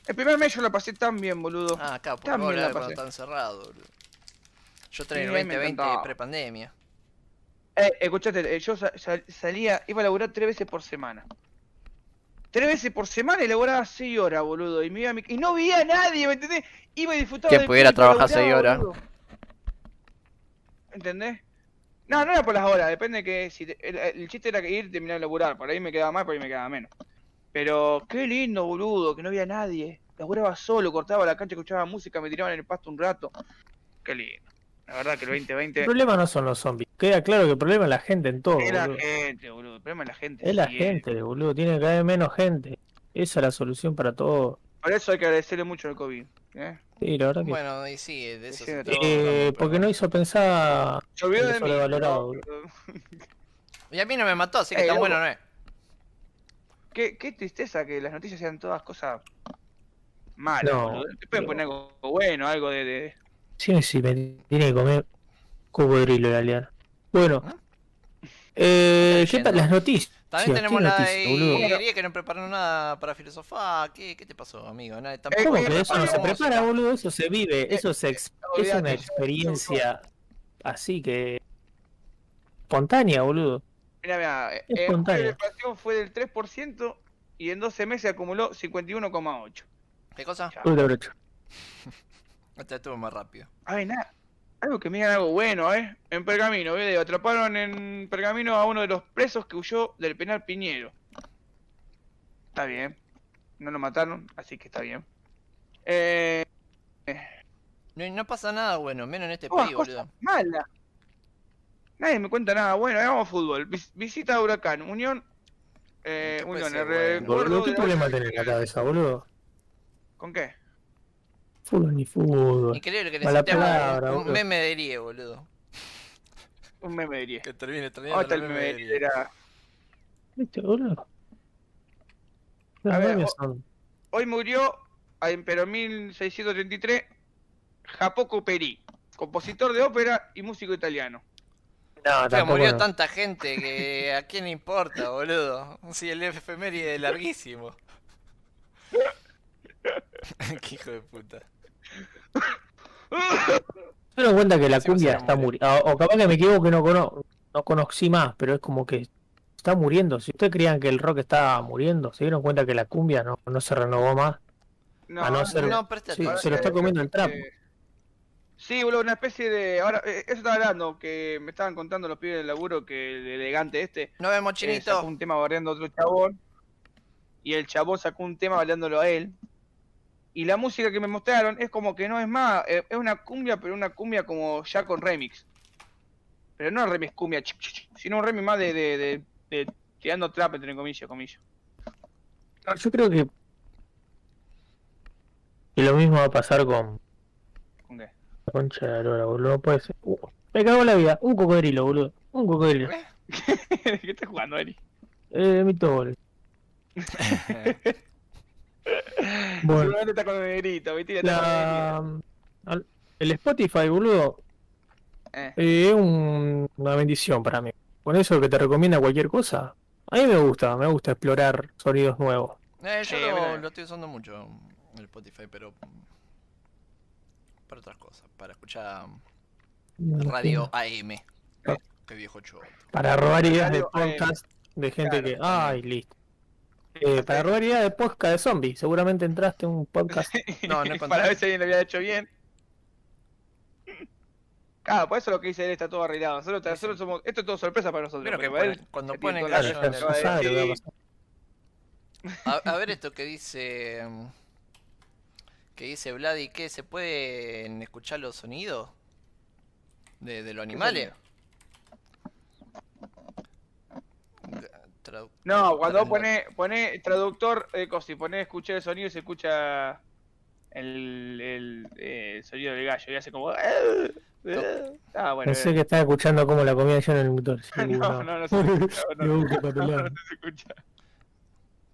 El primer mes yo lo pasé tan bien, boludo. Ah, acá, vos la la cuando pasé. está encerrado, boludo. Yo traí el Sí, a mí me 2020 encantaba. pre-pandemia. Eh, escuchate, eh, yo sa- sal- salía, iba a laburar tres veces por semana. Tres veces por semana y laburaba seis horas, boludo. Y, me iba a mi- y no veía a nadie, ¿me entendés? Iba y disfrutaba ¿Quién pudiera trabajar seis horas? boludo. ¿Entendés? No, no era por las horas, depende que si te- el, el chiste era que ir y terminar de laburar, por ahí me quedaba más, por ahí me quedaba menos. Pero qué lindo, boludo, que no había nadie. Laburaba solo, cortaba la cancha, escuchaba música, me tiraban en el pasto un rato. Qué lindo. La verdad que el [laughs] 2020 El problema no son los zombies. Queda claro que el problema es la gente en todo, es la boludo. gente, boludo. El problema es la gente. Es la gente, boludo. Tiene que haber menos gente. Esa es la solución para todo. Por eso hay que agradecerle mucho al COVID. ¿eh? Sí, la verdad que. Bueno, y sí, de eso Sí, se eh, Eh, porque no hizo pensar. Lo de mí. Y a mí no me mató, así que Ey, tan bueno no es. Qué, qué tristeza que las noticias sean todas cosas malas. No. Te pueden pero- poner algo bueno, algo de. de- Sí, sí, me tiene que comer cocodrilo la liana. Bueno. Eh, Está ¿qué tal las noticias? También ¿Qué tenemos la de que no prepararon nada para filosofar. ¿Qué, qué te pasó, amigo? Nada, tampoco ¿Cómo Eh, que eso no se prepara, boludo? Eso se vive, eso se ex- es una experiencia así que espontánea, boludo. Mira, mira. Es Eh, julio la inflación fue del 3% y en 12 meses acumuló 51,8. ¿Qué cosa? Ya. Ultra brocho. [laughs] Este estuvo más rápido. Ay, nada. Algo que me digan algo bueno, ¿eh? En Pergamino, video. Atraparon en Pergamino a uno de los presos que huyó del penal Piñero. Está bien. No lo mataron, así que está bien. Eh, No, no pasa nada bueno, menos en este país, boludo. malas. Nadie me cuenta nada bueno. Hagamos fútbol. Vis- visita a Huracán. Unión. Eh, ¿Qué puede Unión. recuerdo Boludo, ¿qué problema tenés en la cabeza, boludo? ¿Con qué? Fútbol ni fútbol. Increíble que necesitamos un boludo. meme de Erie, boludo. Un meme de 10. Que termine Ah, terminando está el meme de Erie. era- ¿Viste, boludo? Los A ver, son- Hoy murió, en pero 1633, Jacopo Peri, compositor de ópera y músico italiano. No, murió no. tanta gente que a quién le importa, boludo. Sí, el efeméride es larguísimo. [laughs] Qué hijo de puta. Me doy cuenta que la Sí, cumbia está muriendo. O capaz que me equivoco que no, cono- no conocí más, pero es como que está muriendo. Si ustedes creían que el rock estaba muriendo, se dieron cuenta que la cumbia no, no se renovó más. No, A no ser- No, presta Sí, atención. se lo está comiendo el trapo. eh, Sí, boludo, una especie de. Ahora, eh, eso estaba hablando, que me estaban contando los pibes del laburo que el elegante este Nos vemos, eh, chinito. sacó un tema bardeando a otro chabón. Y el chabón sacó un tema bailándolo a él. Y la música que me mostraron es como que no es más. eh, es una cumbia, pero una cumbia como ya con remix. Pero no remix cumbia, ch, ch, ch, sino un remix más de, de, de, de tirando trap, entre comillas, comillas. No, Yo creo que. Y lo mismo va a pasar con. ¿Con qué? La concha de la lora, boludo. No puede ser. Uh, me cagó la vida. Un cocodrilo, boludo. Un cocodrilo. ¿Qué [laughs] estás jugando, Eri? Eh, mi boludo. [laughs] Bueno. Seguramente está con el negrito, con el Spotify, boludo, Eh. eh, es un- una bendición para mí. Con eso que te recomienda cualquier cosa. A mí me gusta, me gusta explorar sonidos nuevos. Eh, yo lo, estoy usando mucho el Spotify, pero para otras cosas, para escuchar radio AM. Ah. Qué viejo choto. Para robar ideas de podcast de gente Claro, que. Ay, listo. Eh, para robar ideas de podcast de zombies. Seguramente entraste a un podcast. [laughs] No, no encontré. Para ver si alguien lo había hecho bien. Claro, por eso lo que dice él está todo arreglado. Nosotros, nosotros somos, esto es todo sorpresa para nosotros. Vieron que para él cuando ponen Claro, en a. A, a ver esto que dice. Que dice Vladi, ¿qué? ¿Se pueden escuchar los sonidos? De, de los animales. Tradu- No, cuando ponés, ponés traductor, eh, cosa, y ponés escuchar el sonido y se escucha el, el, eh, el sonido del gallo y hace como. Ah, bueno. Pensé eh. que estaba escuchando cómo la comida yo en el motor. [laughs] Sí, No, no, no se escucha. No, no, no, no se escucha. [laughs] [laughs]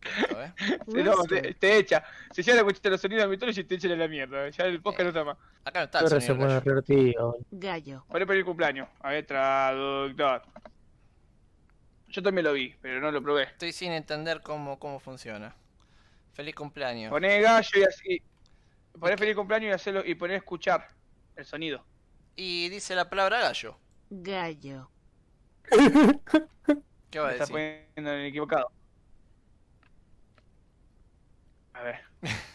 [laughs] No, te, te echa. Si ya le escuchaste los sonidos de mi y te echan a la mierda. Ya el podcast no está más. Acá no está el Ahora se pone gallo. divertido. Gallo. Poné por el cumpleaños. A ver, traductor. Yo también lo vi, pero no lo probé. Estoy sin entender cómo, cómo funciona. Feliz cumpleaños. Poné gallo y así. Poné feliz cumpleaños y hacerlo y poné escuchar el sonido. Y dice la palabra gallo. Gallo. [laughs] ¿Qué va a decir? poniendo en el equivocado. A ver.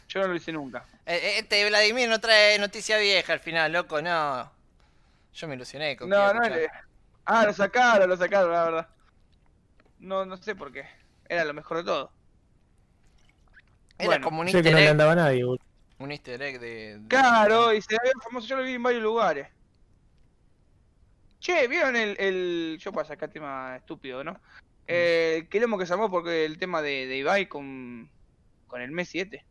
Yo no lo hice nunca. [laughs] Eh, Este Vladimir no trae noticia vieja al final, loco, no. Yo me ilusioné con No, no. le- Ah, lo sacaron, lo sacaron, la verdad. No, no sé por qué. Era lo mejor de todo. Era bueno, como un Sé que easter no le egg. andaba nadie, boludo. Un easter egg de. de- Claro, y se había famoso, yo lo vi en varios lugares. Che, ¿vieron el, el... Yo para sacar tema estúpido, ¿no? Eh, el quilombo que se armó porque el tema de, de Ibai con, con el Messi este.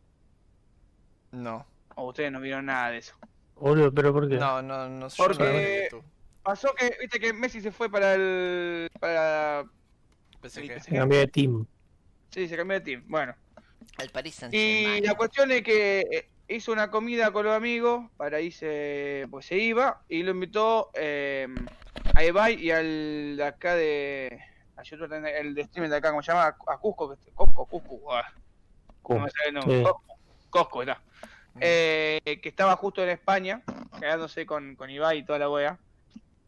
No, O ustedes no vieron nada de eso. Boludo, pero ¿por qué? no, no, no yo Porque- no. Pasó que, viste que Messi se fue para el... Para... Pensé el que. Se cambió de team. Sí, se cambió de team. Bueno. El Paris Saint Y la cuestión es que eh, hizo una comida con los amigos, para irse, pues se iba, y lo invitó eh, a Ibai y al de acá de... a el de streaming de acá, ¿cómo se llama? A Cusco, que- Cusco, Cusco, ah, no me Sí. Cusco, Cusco, está. Eh, que estaba justo en España, quedándose con, con Ibai y toda la wea.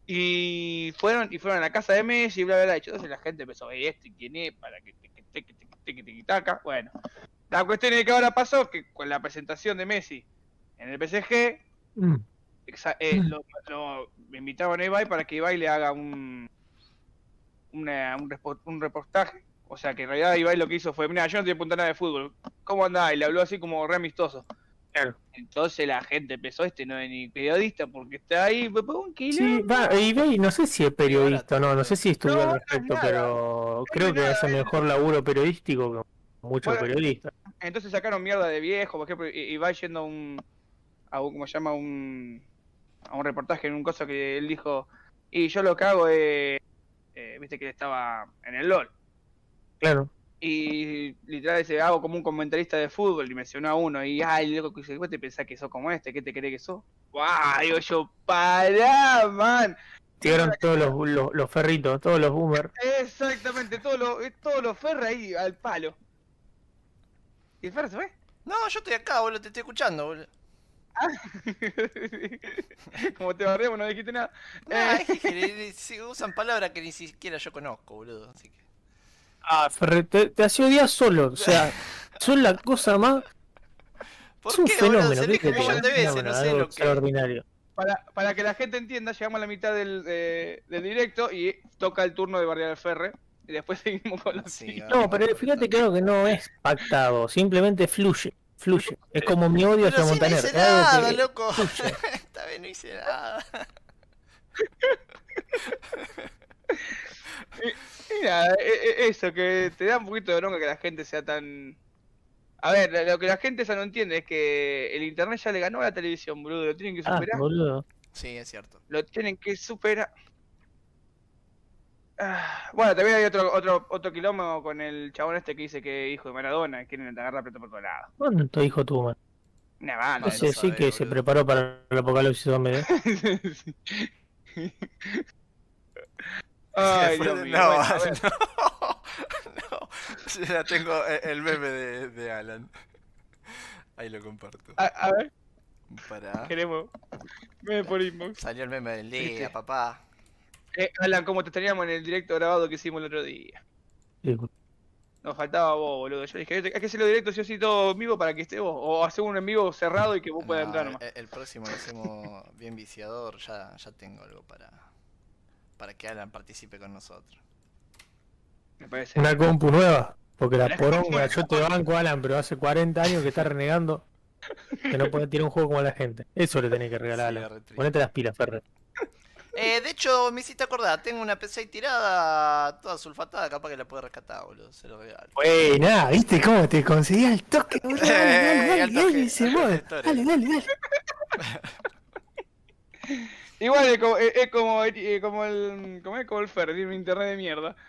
Y fueron, y fueron a la casa de Messi y bla bla bla. Y entonces la gente empezó a ver esto y quién es, para que te que te que te que te que taca. Bueno, la cuestión es que ahora pasó que con la presentación de Messi en el PSG, Mm. eh, lo, lo invitaron a Ibai para que Ibai le haga un, una- un, un reportaje. O sea que en realidad Ibai lo que hizo fue, mira, yo no te apuntar nada de fútbol. ¿Cómo andás? Y le habló así como re amistoso. Claro. Entonces la gente empezó, este no es ni periodista porque está ahí, me pongo un Sí, va, y ve, no sé si es periodista o no, no sé si estudió No, al respecto, nada. pero creo que nada, hace es- mejor laburo periodístico que muchos Bueno, periodistas. Entonces sacaron mierda de viejo, por ejemplo, va yendo a un, a un, ¿cómo se llama? Un, a un reportaje en un cosa que él dijo, y yo lo que hago es, eh, viste que él estaba en el LOL, Claro. y literal dice, hago como un comentarista de fútbol, y mencionó a uno, y ay, loco, que dice, ¿vos te pensás que sos como este? ¿Qué te crees que sos? ¡Guau! Digo yo, pará, man. Tiraron todos los, los, los ferritos, todos los boomers. Exactamente, todos los todo lo ferra ahí al palo. ¿Y el ferro se fue? No, yo estoy acá, boludo, te estoy escuchando, boludo. [laughs] Como te barremos, no dijiste nada. No, Eh, es que usan palabras que ni siquiera yo conozco, boludo. Así que. Ah, Ferre, te, te hacía odiar solo, o sea, [laughs] son la cosa más... ¿Por es un qué, fenómeno, Se ¿qué elige un te millón de veces, no sé lo que. extraordinario. para, para que la gente entienda, llegamos a la mitad del, de- del directo y toca el turno de Barrial Ferre. Y después [laughs] seguimos con los Sí. No, pero fíjate creo que no es pactado, simplemente fluye, fluye. Es como mi odio hacia si no Montaner. hice nada, que- loco. fluye. [laughs] Esta vez no hice nada. Y nada, e- e- eso, que te da un poquito de bronca que la gente sea tan... A ver, lo- que la gente ya no entiende es que el internet ya le ganó a la televisión, boludo. Lo tienen que Ah, superar. boludo. Sí, es cierto. lo tienen que superar. Ah, bueno, también hay otro, otro, otro quilombo con el chabón este que dice que hijo de Maradona, quieren agarrar plata por todos lados. ¿Cuánto hijo tu man? Una banda. No, Ese lo sí sabe, que se preparó para el apocalipsis zombie. ¿eh? [laughs] [laughs] Ay, [laughs] Después Dios de- mío. [laughs] no, [laughs] no, no. Ya tengo e- el meme de, de Alan. Ahí lo comparto. A, a ver, Para. queremos. Me por inbox. Salió el meme del día, Viste. papá. Eh, Alan, como te teníamos en el directo grabado que hicimos el otro día. Sí, Nos faltaba vos, boludo. Yo dije, hay que hacerlo directo, sí o sí, todo en vivo para que esté vos. O hacer un en vivo cerrado y que vos puedas entrar nomás. el, el próximo lo hacemos bien viciador. Ya, ya tengo algo para, para que Alan participe con nosotros. Me parece. Una compu nueva. Porque la poronga, yo te banco, Alan, pero hace 40 años que está renegando que no puede tirar un juego como la gente. Eso le tenés que regalar, Sí, Alan. Ponete las pilas, Ferrer. Eh, de hecho, me hiciste acordar, tengo una PC ahí tirada, toda sulfatada, capaz que la puedo rescatar, boludo, se lo regalo. Wey, nada, ¿viste cómo te conseguía el toque? [laughs] boludo? Dale, dale, dale, al dale, al toque, [laughs] Dale, dale, dale. [laughs] Igual es como, es, es como, eh, como el, como es como el Fer, tiene un internet de mierda. [laughs]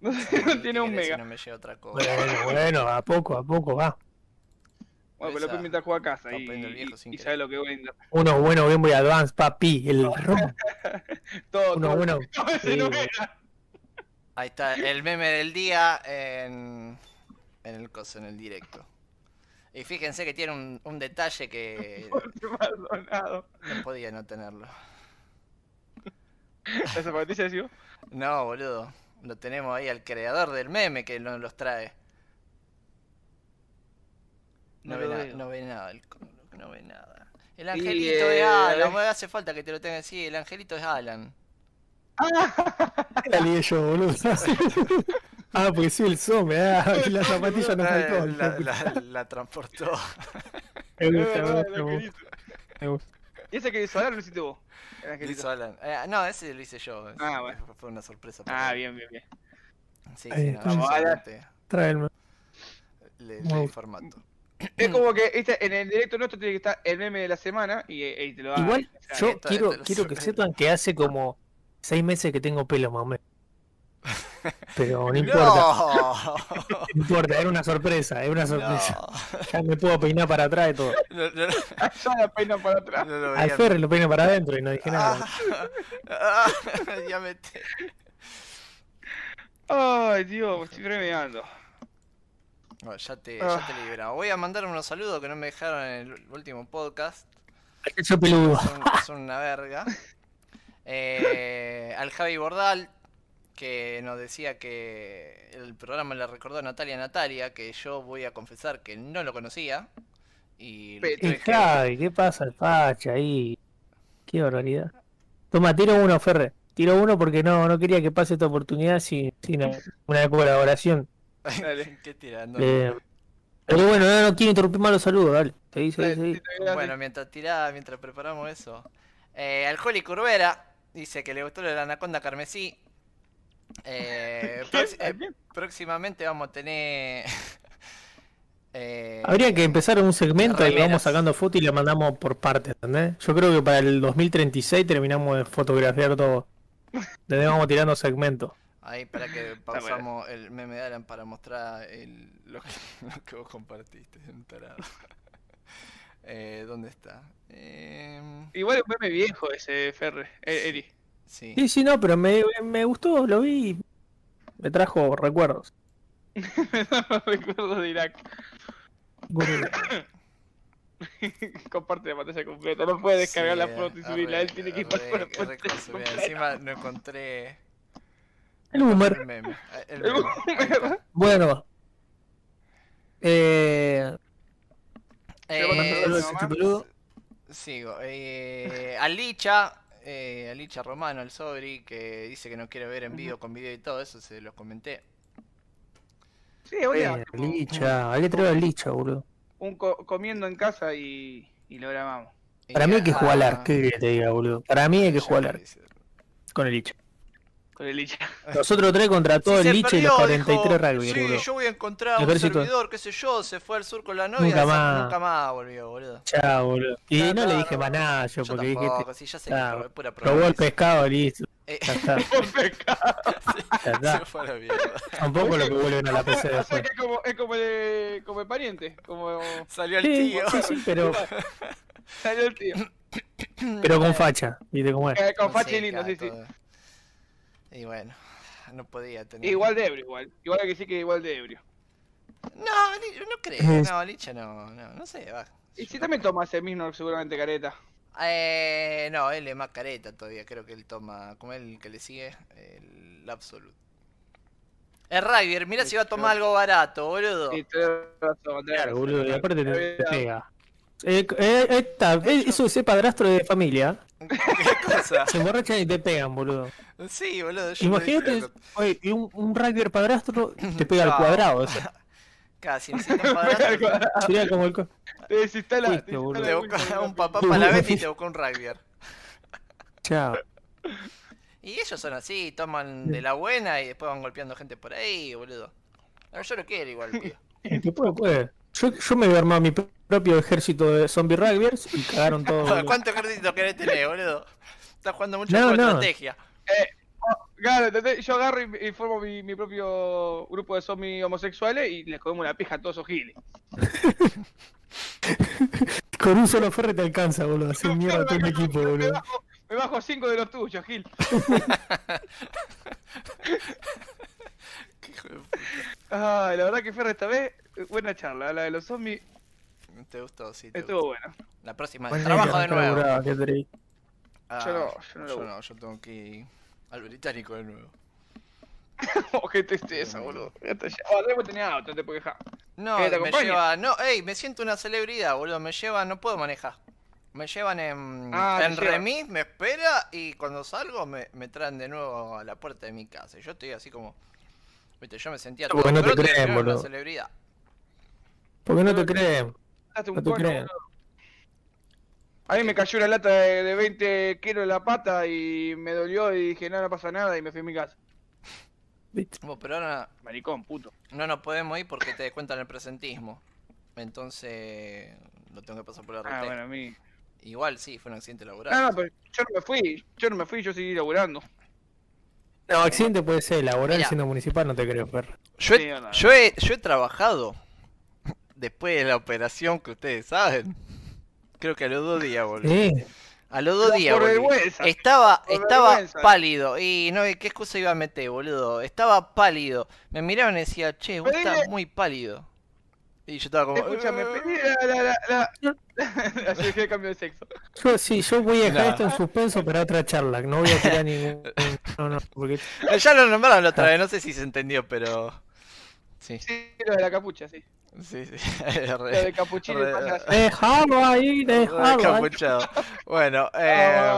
No, sé, no tiene un ¿Qué querés mega. Si no me llega otra cosa. Bueno, bueno, a poco, a poco, va. Bueno, pero Esa- después mientras juega a casa y, y sabe lo que brinda. Uno bueno Game Boy Advance, papi. El ROM. [laughs] Todo, Uno todo. bueno. [laughs] todo ese sí, no era. Ahí está, el meme del día en, en el coso, en el directo. Y fíjense que tiene un, un detalle que no podía no tenerlo. ¿La zapatilla decís? No, boludo. Lo tenemos ahí al creador del meme que nos los trae. No, No ve, nada, veo. no ve nada, el no ve nada. El angelito de Alan, eh. bueno, hace falta que te lo tengan así, el angelito es Alan. [laughs] La lié yo, boludo. [laughs] ah, porque soy el zombie. Ah, [laughs] y la zapatilla no faltó. La, la- la transportó. Me gusta, me gusta. ¿Y ese que hizo ahora lo hiciste vos? Lo hizo Alan. Eh, no, ese lo hice yo. Ah, bueno. fue- una sorpresa. para Ah, bien, bien, bien. Sí, Ahí sí, no, Vamos, Alan. le, Muy- le formato. Es como que este, en el directo nuestro tiene que estar el meme de la semana y, y te lo da. Igual, yo quiero, quiero que sepan que hace como seis meses que tengo pelo, más o menos. Pero no [laughs] importa, ¡No! [laughs] no importa, era una sorpresa, era una sorpresa. No. [laughs] Ya me puedo peinar para atrás y todo. No, no, Ya la pena para atrás. Al. Ferre lo peino para adentro y no dije nada. Ah, ya me te- Ay, Dios, me estoy remedando. Bueno, ya te, Ah. ya te liberamos. Voy a mandar unos saludos que no me dejaron en el último podcast. Yo peludo. Son, son una verga. Eh, al Javi Bordal, que nos decía que el programa le recordó a Natalia Natalia, que yo voy a confesar que no lo conocía. Y tuve ¿Qué pasa el facha ahí? Qué barbaridad. Toma, tiro uno, Ferre. Tiro uno porque no, no quería que pase esta oportunidad sin, sin una colaboración. [laughs] Dale. ¿Qué tirando? Eh, pero bueno, no, no quiero interrumpir más los saludos, dale. Seguí, seguí, Bueno, mientras tirá, mientras preparamos eso. Eh, al Joli Curvera dice que le gustó la anaconda carmesí. Eh, [laughs] eh, próximamente vamos a tener. [laughs] eh, Habría que empezar un segmento y remeras. vamos sacando fotos y le mandamos por partes, ¿entendés? Yo creo que para el 2036 terminamos de fotografiar todo. Le vamos tirando segmentos. Ahí para que pausamos el meme de Alan para mostrar el, lo, que, [laughs] lo que vos compartiste. Eh, ¿Dónde está? Igual es un meme viejo ese Ferre, eh, Eri. Sí. Sí, sí, no, pero me, me gustó, lo vi y me trajo recuerdos. [laughs] No recuerdo de Irak. [laughs] Comparte la pantalla completa. No puede descargar Sí, la foto y subirla. Él tiene que ir para la pantalla. Encima no encontré El boomer. el meme. eh, El El meme. Ahí está. Bueno. Eh, Eh. Sigo. Eh, Alicha, eh, Alicha Romano, el Sobri, que dice que no quiere ver en vivo con video y todo eso, se los comenté. Sí, día Eh, licha, hay que traer a licha, boludo. un co- comiendo en casa y, y lo grabamos. Y Para mí hay que jugar al arco, ¿qué querés que te diga, boludo? Para mí hay que jugar al con el licha. Con el Licha. [laughs] Nosotros tres contra todo Sí, el licha y los 43 dijo, rugby, Sí, boludo. yo voy a encontrar un servidor, qué sé yo, se fue al sur con la novia. Nunca más. Nunca más volvió, boludo. Chao, boludo. Y Ya, no le dije más nada yo, Yo porque dijiste, tampoco, sí, ya sé que claro, es pura probó el pescado, listo. Eh, Ya [laughs] está, [laughs] ya se está. fue a la mierda. Tampoco lo que vuelven a la PC O sea que es como, es como, el, como el pariente. Como Salió el Sí, tío. sí, sí, pero, salió el tío. pero con facha, ¿viste cómo es? Eh, con facha y Sí, lindo, sí, sí. Y bueno, no podía tener. Igual de ebrio, igual. Igual hay que decir que igual de ebrio. No, Li- no creo. No, Licha no, no, no sé, va. Y si también tomas el mismo, seguramente careta. Eh, no, él es más careta todavía. Creo que él toma, como el que le sigue, el Absolute. El Ryder, mira si va a tomar algo barato, boludo. Sí, tenés razón, tenés Claro, razón. boludo, y aparte te, te pega. Eh, eh, está, eh, eso es padrastro de familia. [laughs] ¿Qué cosa? Se emborrachan y te pegan, boludo. Sí, boludo. yo Imagínate, oye, un, un rugby padrastro te pega al cuadrado. o sea, [laughs] Casi, padrastro. [laughs] sería como el. co- Te desinstala, Fuiste, te boludo. Te busca un papá para la Betty y te busca un Ryder. Chao. Y ellos son así, toman de la buena y después van golpeando gente por ahí, boludo. A ver, yo lo quiero igual, tío. Que puede, puede. Yo, yo me voy a armar mi propio ejército de zombie rugbyers y cagaron todo. [laughs] ¿Cuántos ejércitos querés tener, boludo? Estás jugando mucho No, con no. estrategia. Claro, ¿entendés? Yo agarro y, y formo mi, mi propio grupo de zombies homosexuales y les comemos la pija a todos esos giles. [laughs] Con un solo ferre te alcanza, boludo. Hacer mierda a todo el equipo, Me boludo. bajo, me bajo cinco de los tuyos, Gil. Qué hijo de puta. Ay, la verdad que Ferra esta vez, eh, buena charla. La de los zombies Te gustó, sí. Te estuvo gustó. buena. La próxima. Bueno, Trabajo de nuevo. Ah, Yo no, yo no yo no, yo tengo que ir al británico de nuevo. [laughs] Oh, qué tristeza, boludo. Oh, auto, te puedo quejar. No, ¿Qué, te me acompaña? lleva. No, ey, me siento una celebridad, boludo. Me llevan, no puedo manejar. Me llevan en, Ah, en remis, me espera y cuando salgo me, me traen de nuevo a la puerta de mi casa. Y yo estoy así como. Viste, yo me sentía Porque no te creen, era una boludo. celebridad. ¿Por qué no te creen? No te creen. A mí me cayó una lata de, de 20 kilos en la pata y me dolió y dije, no, no pasa nada y me fui a mi casa. ¿Viste? Bueno, pero ahora Maricón, puto. no nos podemos ir porque te descuentan el presentismo. Entonces lo tengo que pasar por la Ah, RT. bueno, a mí. Igual sí, fue un accidente laboral. No, no, pero yo no me fui. Yo no me fui, yo seguí laburando. No, accidente puede ser, laboral Mira. siendo municipal no te creo, perro. Yo he, Sí, no, no. yo, he, yo he trabajado después de la operación que ustedes saben. Creo que a los dos días, boludo. Sí. A los dos días, boludo. Estaba, Por estaba pálido. Y no, ¿qué excusa iba a meter, boludo? Estaba pálido. Me miraban y decía, che, vos Pedile- estás muy pálido. Y yo estaba como. Escúchame, "Eh". pedí la, la, la, la... [laughs] Así que cambio de sexo. Yo, sí, yo voy a dejar No. esto en suspenso para otra charla. No voy a tirar ningún. [laughs] No, no, porque. Eh, Ya lo nombraron la otra vez, no sé si se entendió, pero. Sí, Sí, lo de la capucha, sí. sí, sí. [laughs] [laughs] Lo de capuchino re- payaso. Déjalo ahí, re déjalo ahí. encapuchado. Bueno, [laughs] eh,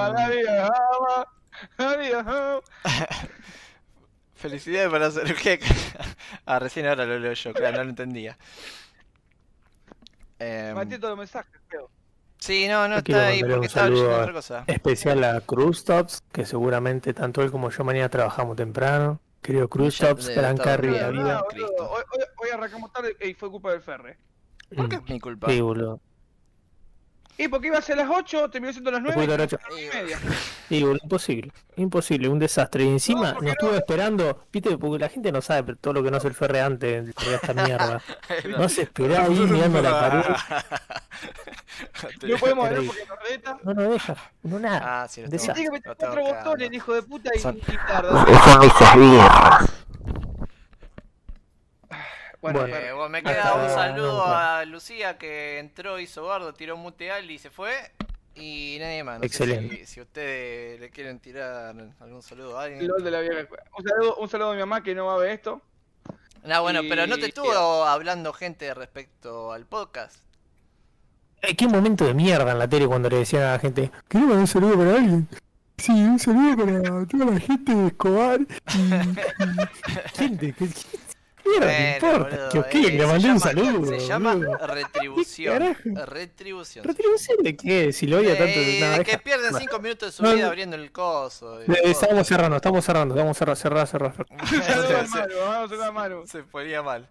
felicidades para hacer que Ah, recién ahora lo leo yo, claro, no lo entendía. Eh, Maté todos los mensajes, creo. sí, no, no está ahí porque un estaba leyendo otra cosa. Especial a Crustops, que seguramente tanto él como yo mañana trabajamos temprano. Querido Crustops, de- gran carry la vida. Hoy, hoy, hoy arrancamos tarde y fue culpa del Ferre. ¿Por qué mi culpa? Sí, boludo. Y porque iba a ser las 8, terminó siendo las 9 Puta, Nacho. y boludo, imposible. Imposible, un desastre. Y encima No, nos estuvo no. esperando, viste, porque la gente no sabe pero todo lo que no hace el ferre antes de esta mierda. [laughs] No se esperaba ahí mirando la pared. No podemos hablar porque nos reta. No nos deja, no nada. Ah, sí, esa- Tiene que meter cuatro botones, hijo de puta, y, Son- y tarda. Bueno. Eh, me queda un saludo nunca. a Lucía que entró, hizo bardo, tiró muteal y se fue. Y nadie más. No sé Excelente. si, si ustedes le quieren tirar algún saludo a alguien. LOL de la vieja escuela. Un saludo, un saludo a mi mamá que no va a ver esto. No, bueno, pero no te estuvo hablando gente respecto al podcast. Eh, qué momento de mierda en la tele cuando le decían a la gente, ¿querés mandar un saludo para alguien? Sí, un saludo para toda la gente de Escobar. Y, ¿qué, qué mierda Bueno, importa? boludo, que os eh, que le se mandé un llama- saludo. Se llama [laughs] boludo. retribución. carajo? Retribución. ¿Retribución de qué? Si lo odia tanto. Eh, nada, de que deja- pierden bueno. 5 minutos de su No, vida abriendo el coso. Eh. Estamos cerrando, estamos cerrando, estamos cerrando, cerrar, cerrar, se, Maru, vamos a saludar a Maru. se ponía mal.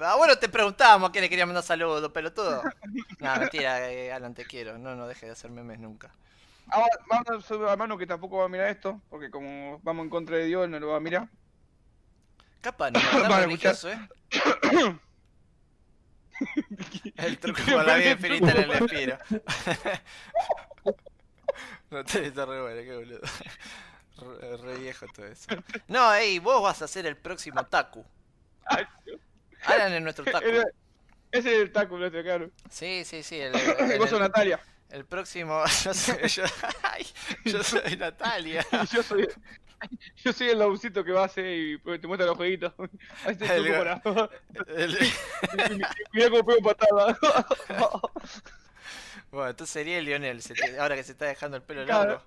Ah, bueno, te preguntábamos a quién le quería mandar saludos, pelotudo. [laughs] No, mentira, eh, Alan, te quiero. No, no dejes de hacer memes nunca. Ahora, vamos a saludar a Manu que tampoco va a mirar esto, porque como vamos en contra de Dios, no lo va a mirar. Capaz, no, religioso, ¿eh? [laughs] El truco con la vida infinita en el espiro. [laughs] no te está re bueno, qué boludo. Re, re viejo todo eso. No, ey, vos vas a ser el próximo Taku. Ay, [laughs] Alan es nuestro Taku. Ese es el taco nuestro, claro. Sí, sí, sí. El, El el- Natalia. El próximo. [laughs] Yo soy, yo, [laughs] ay, yo soy [laughs] Natalia. Yo soy. Yo soy el laucito que va a hacer y te muestra los jueguitos. Ahí te El- para. El- Mira cómo pego patada. bueno, entonces sería el Lionel, se te- ahora que se está dejando el pelo Claro. largo.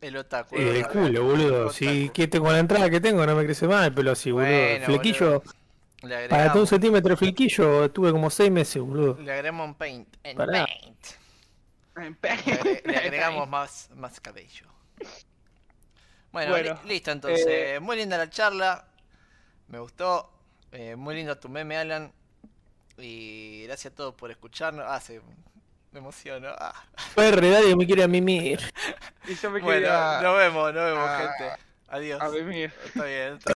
El otaku. Eh, el el culo, boludo. Si que tengo la entrada que tengo no me crece mal, pero sí, boludo. Bueno, flequillo, boludo. Le para todo un centímetro de flequillo tuve como seis meses, boludo. le agregamos un paint. En Pará. paint. Le, agre- le [laughs] agregamos más, más cabello. Bueno, Bueno, li- listo entonces. eh, Muy linda la charla. Me gustó. Eh, muy lindo tu meme, Alan. Y gracias a todos por escucharnos. Ah, se... me emociono. Ah. Perre, nadie me quiere a mimir. [laughs] Y yo me Bueno, quería. nos vemos, nos vemos, Ah, gente. Adiós. A ver, mira. Está bien.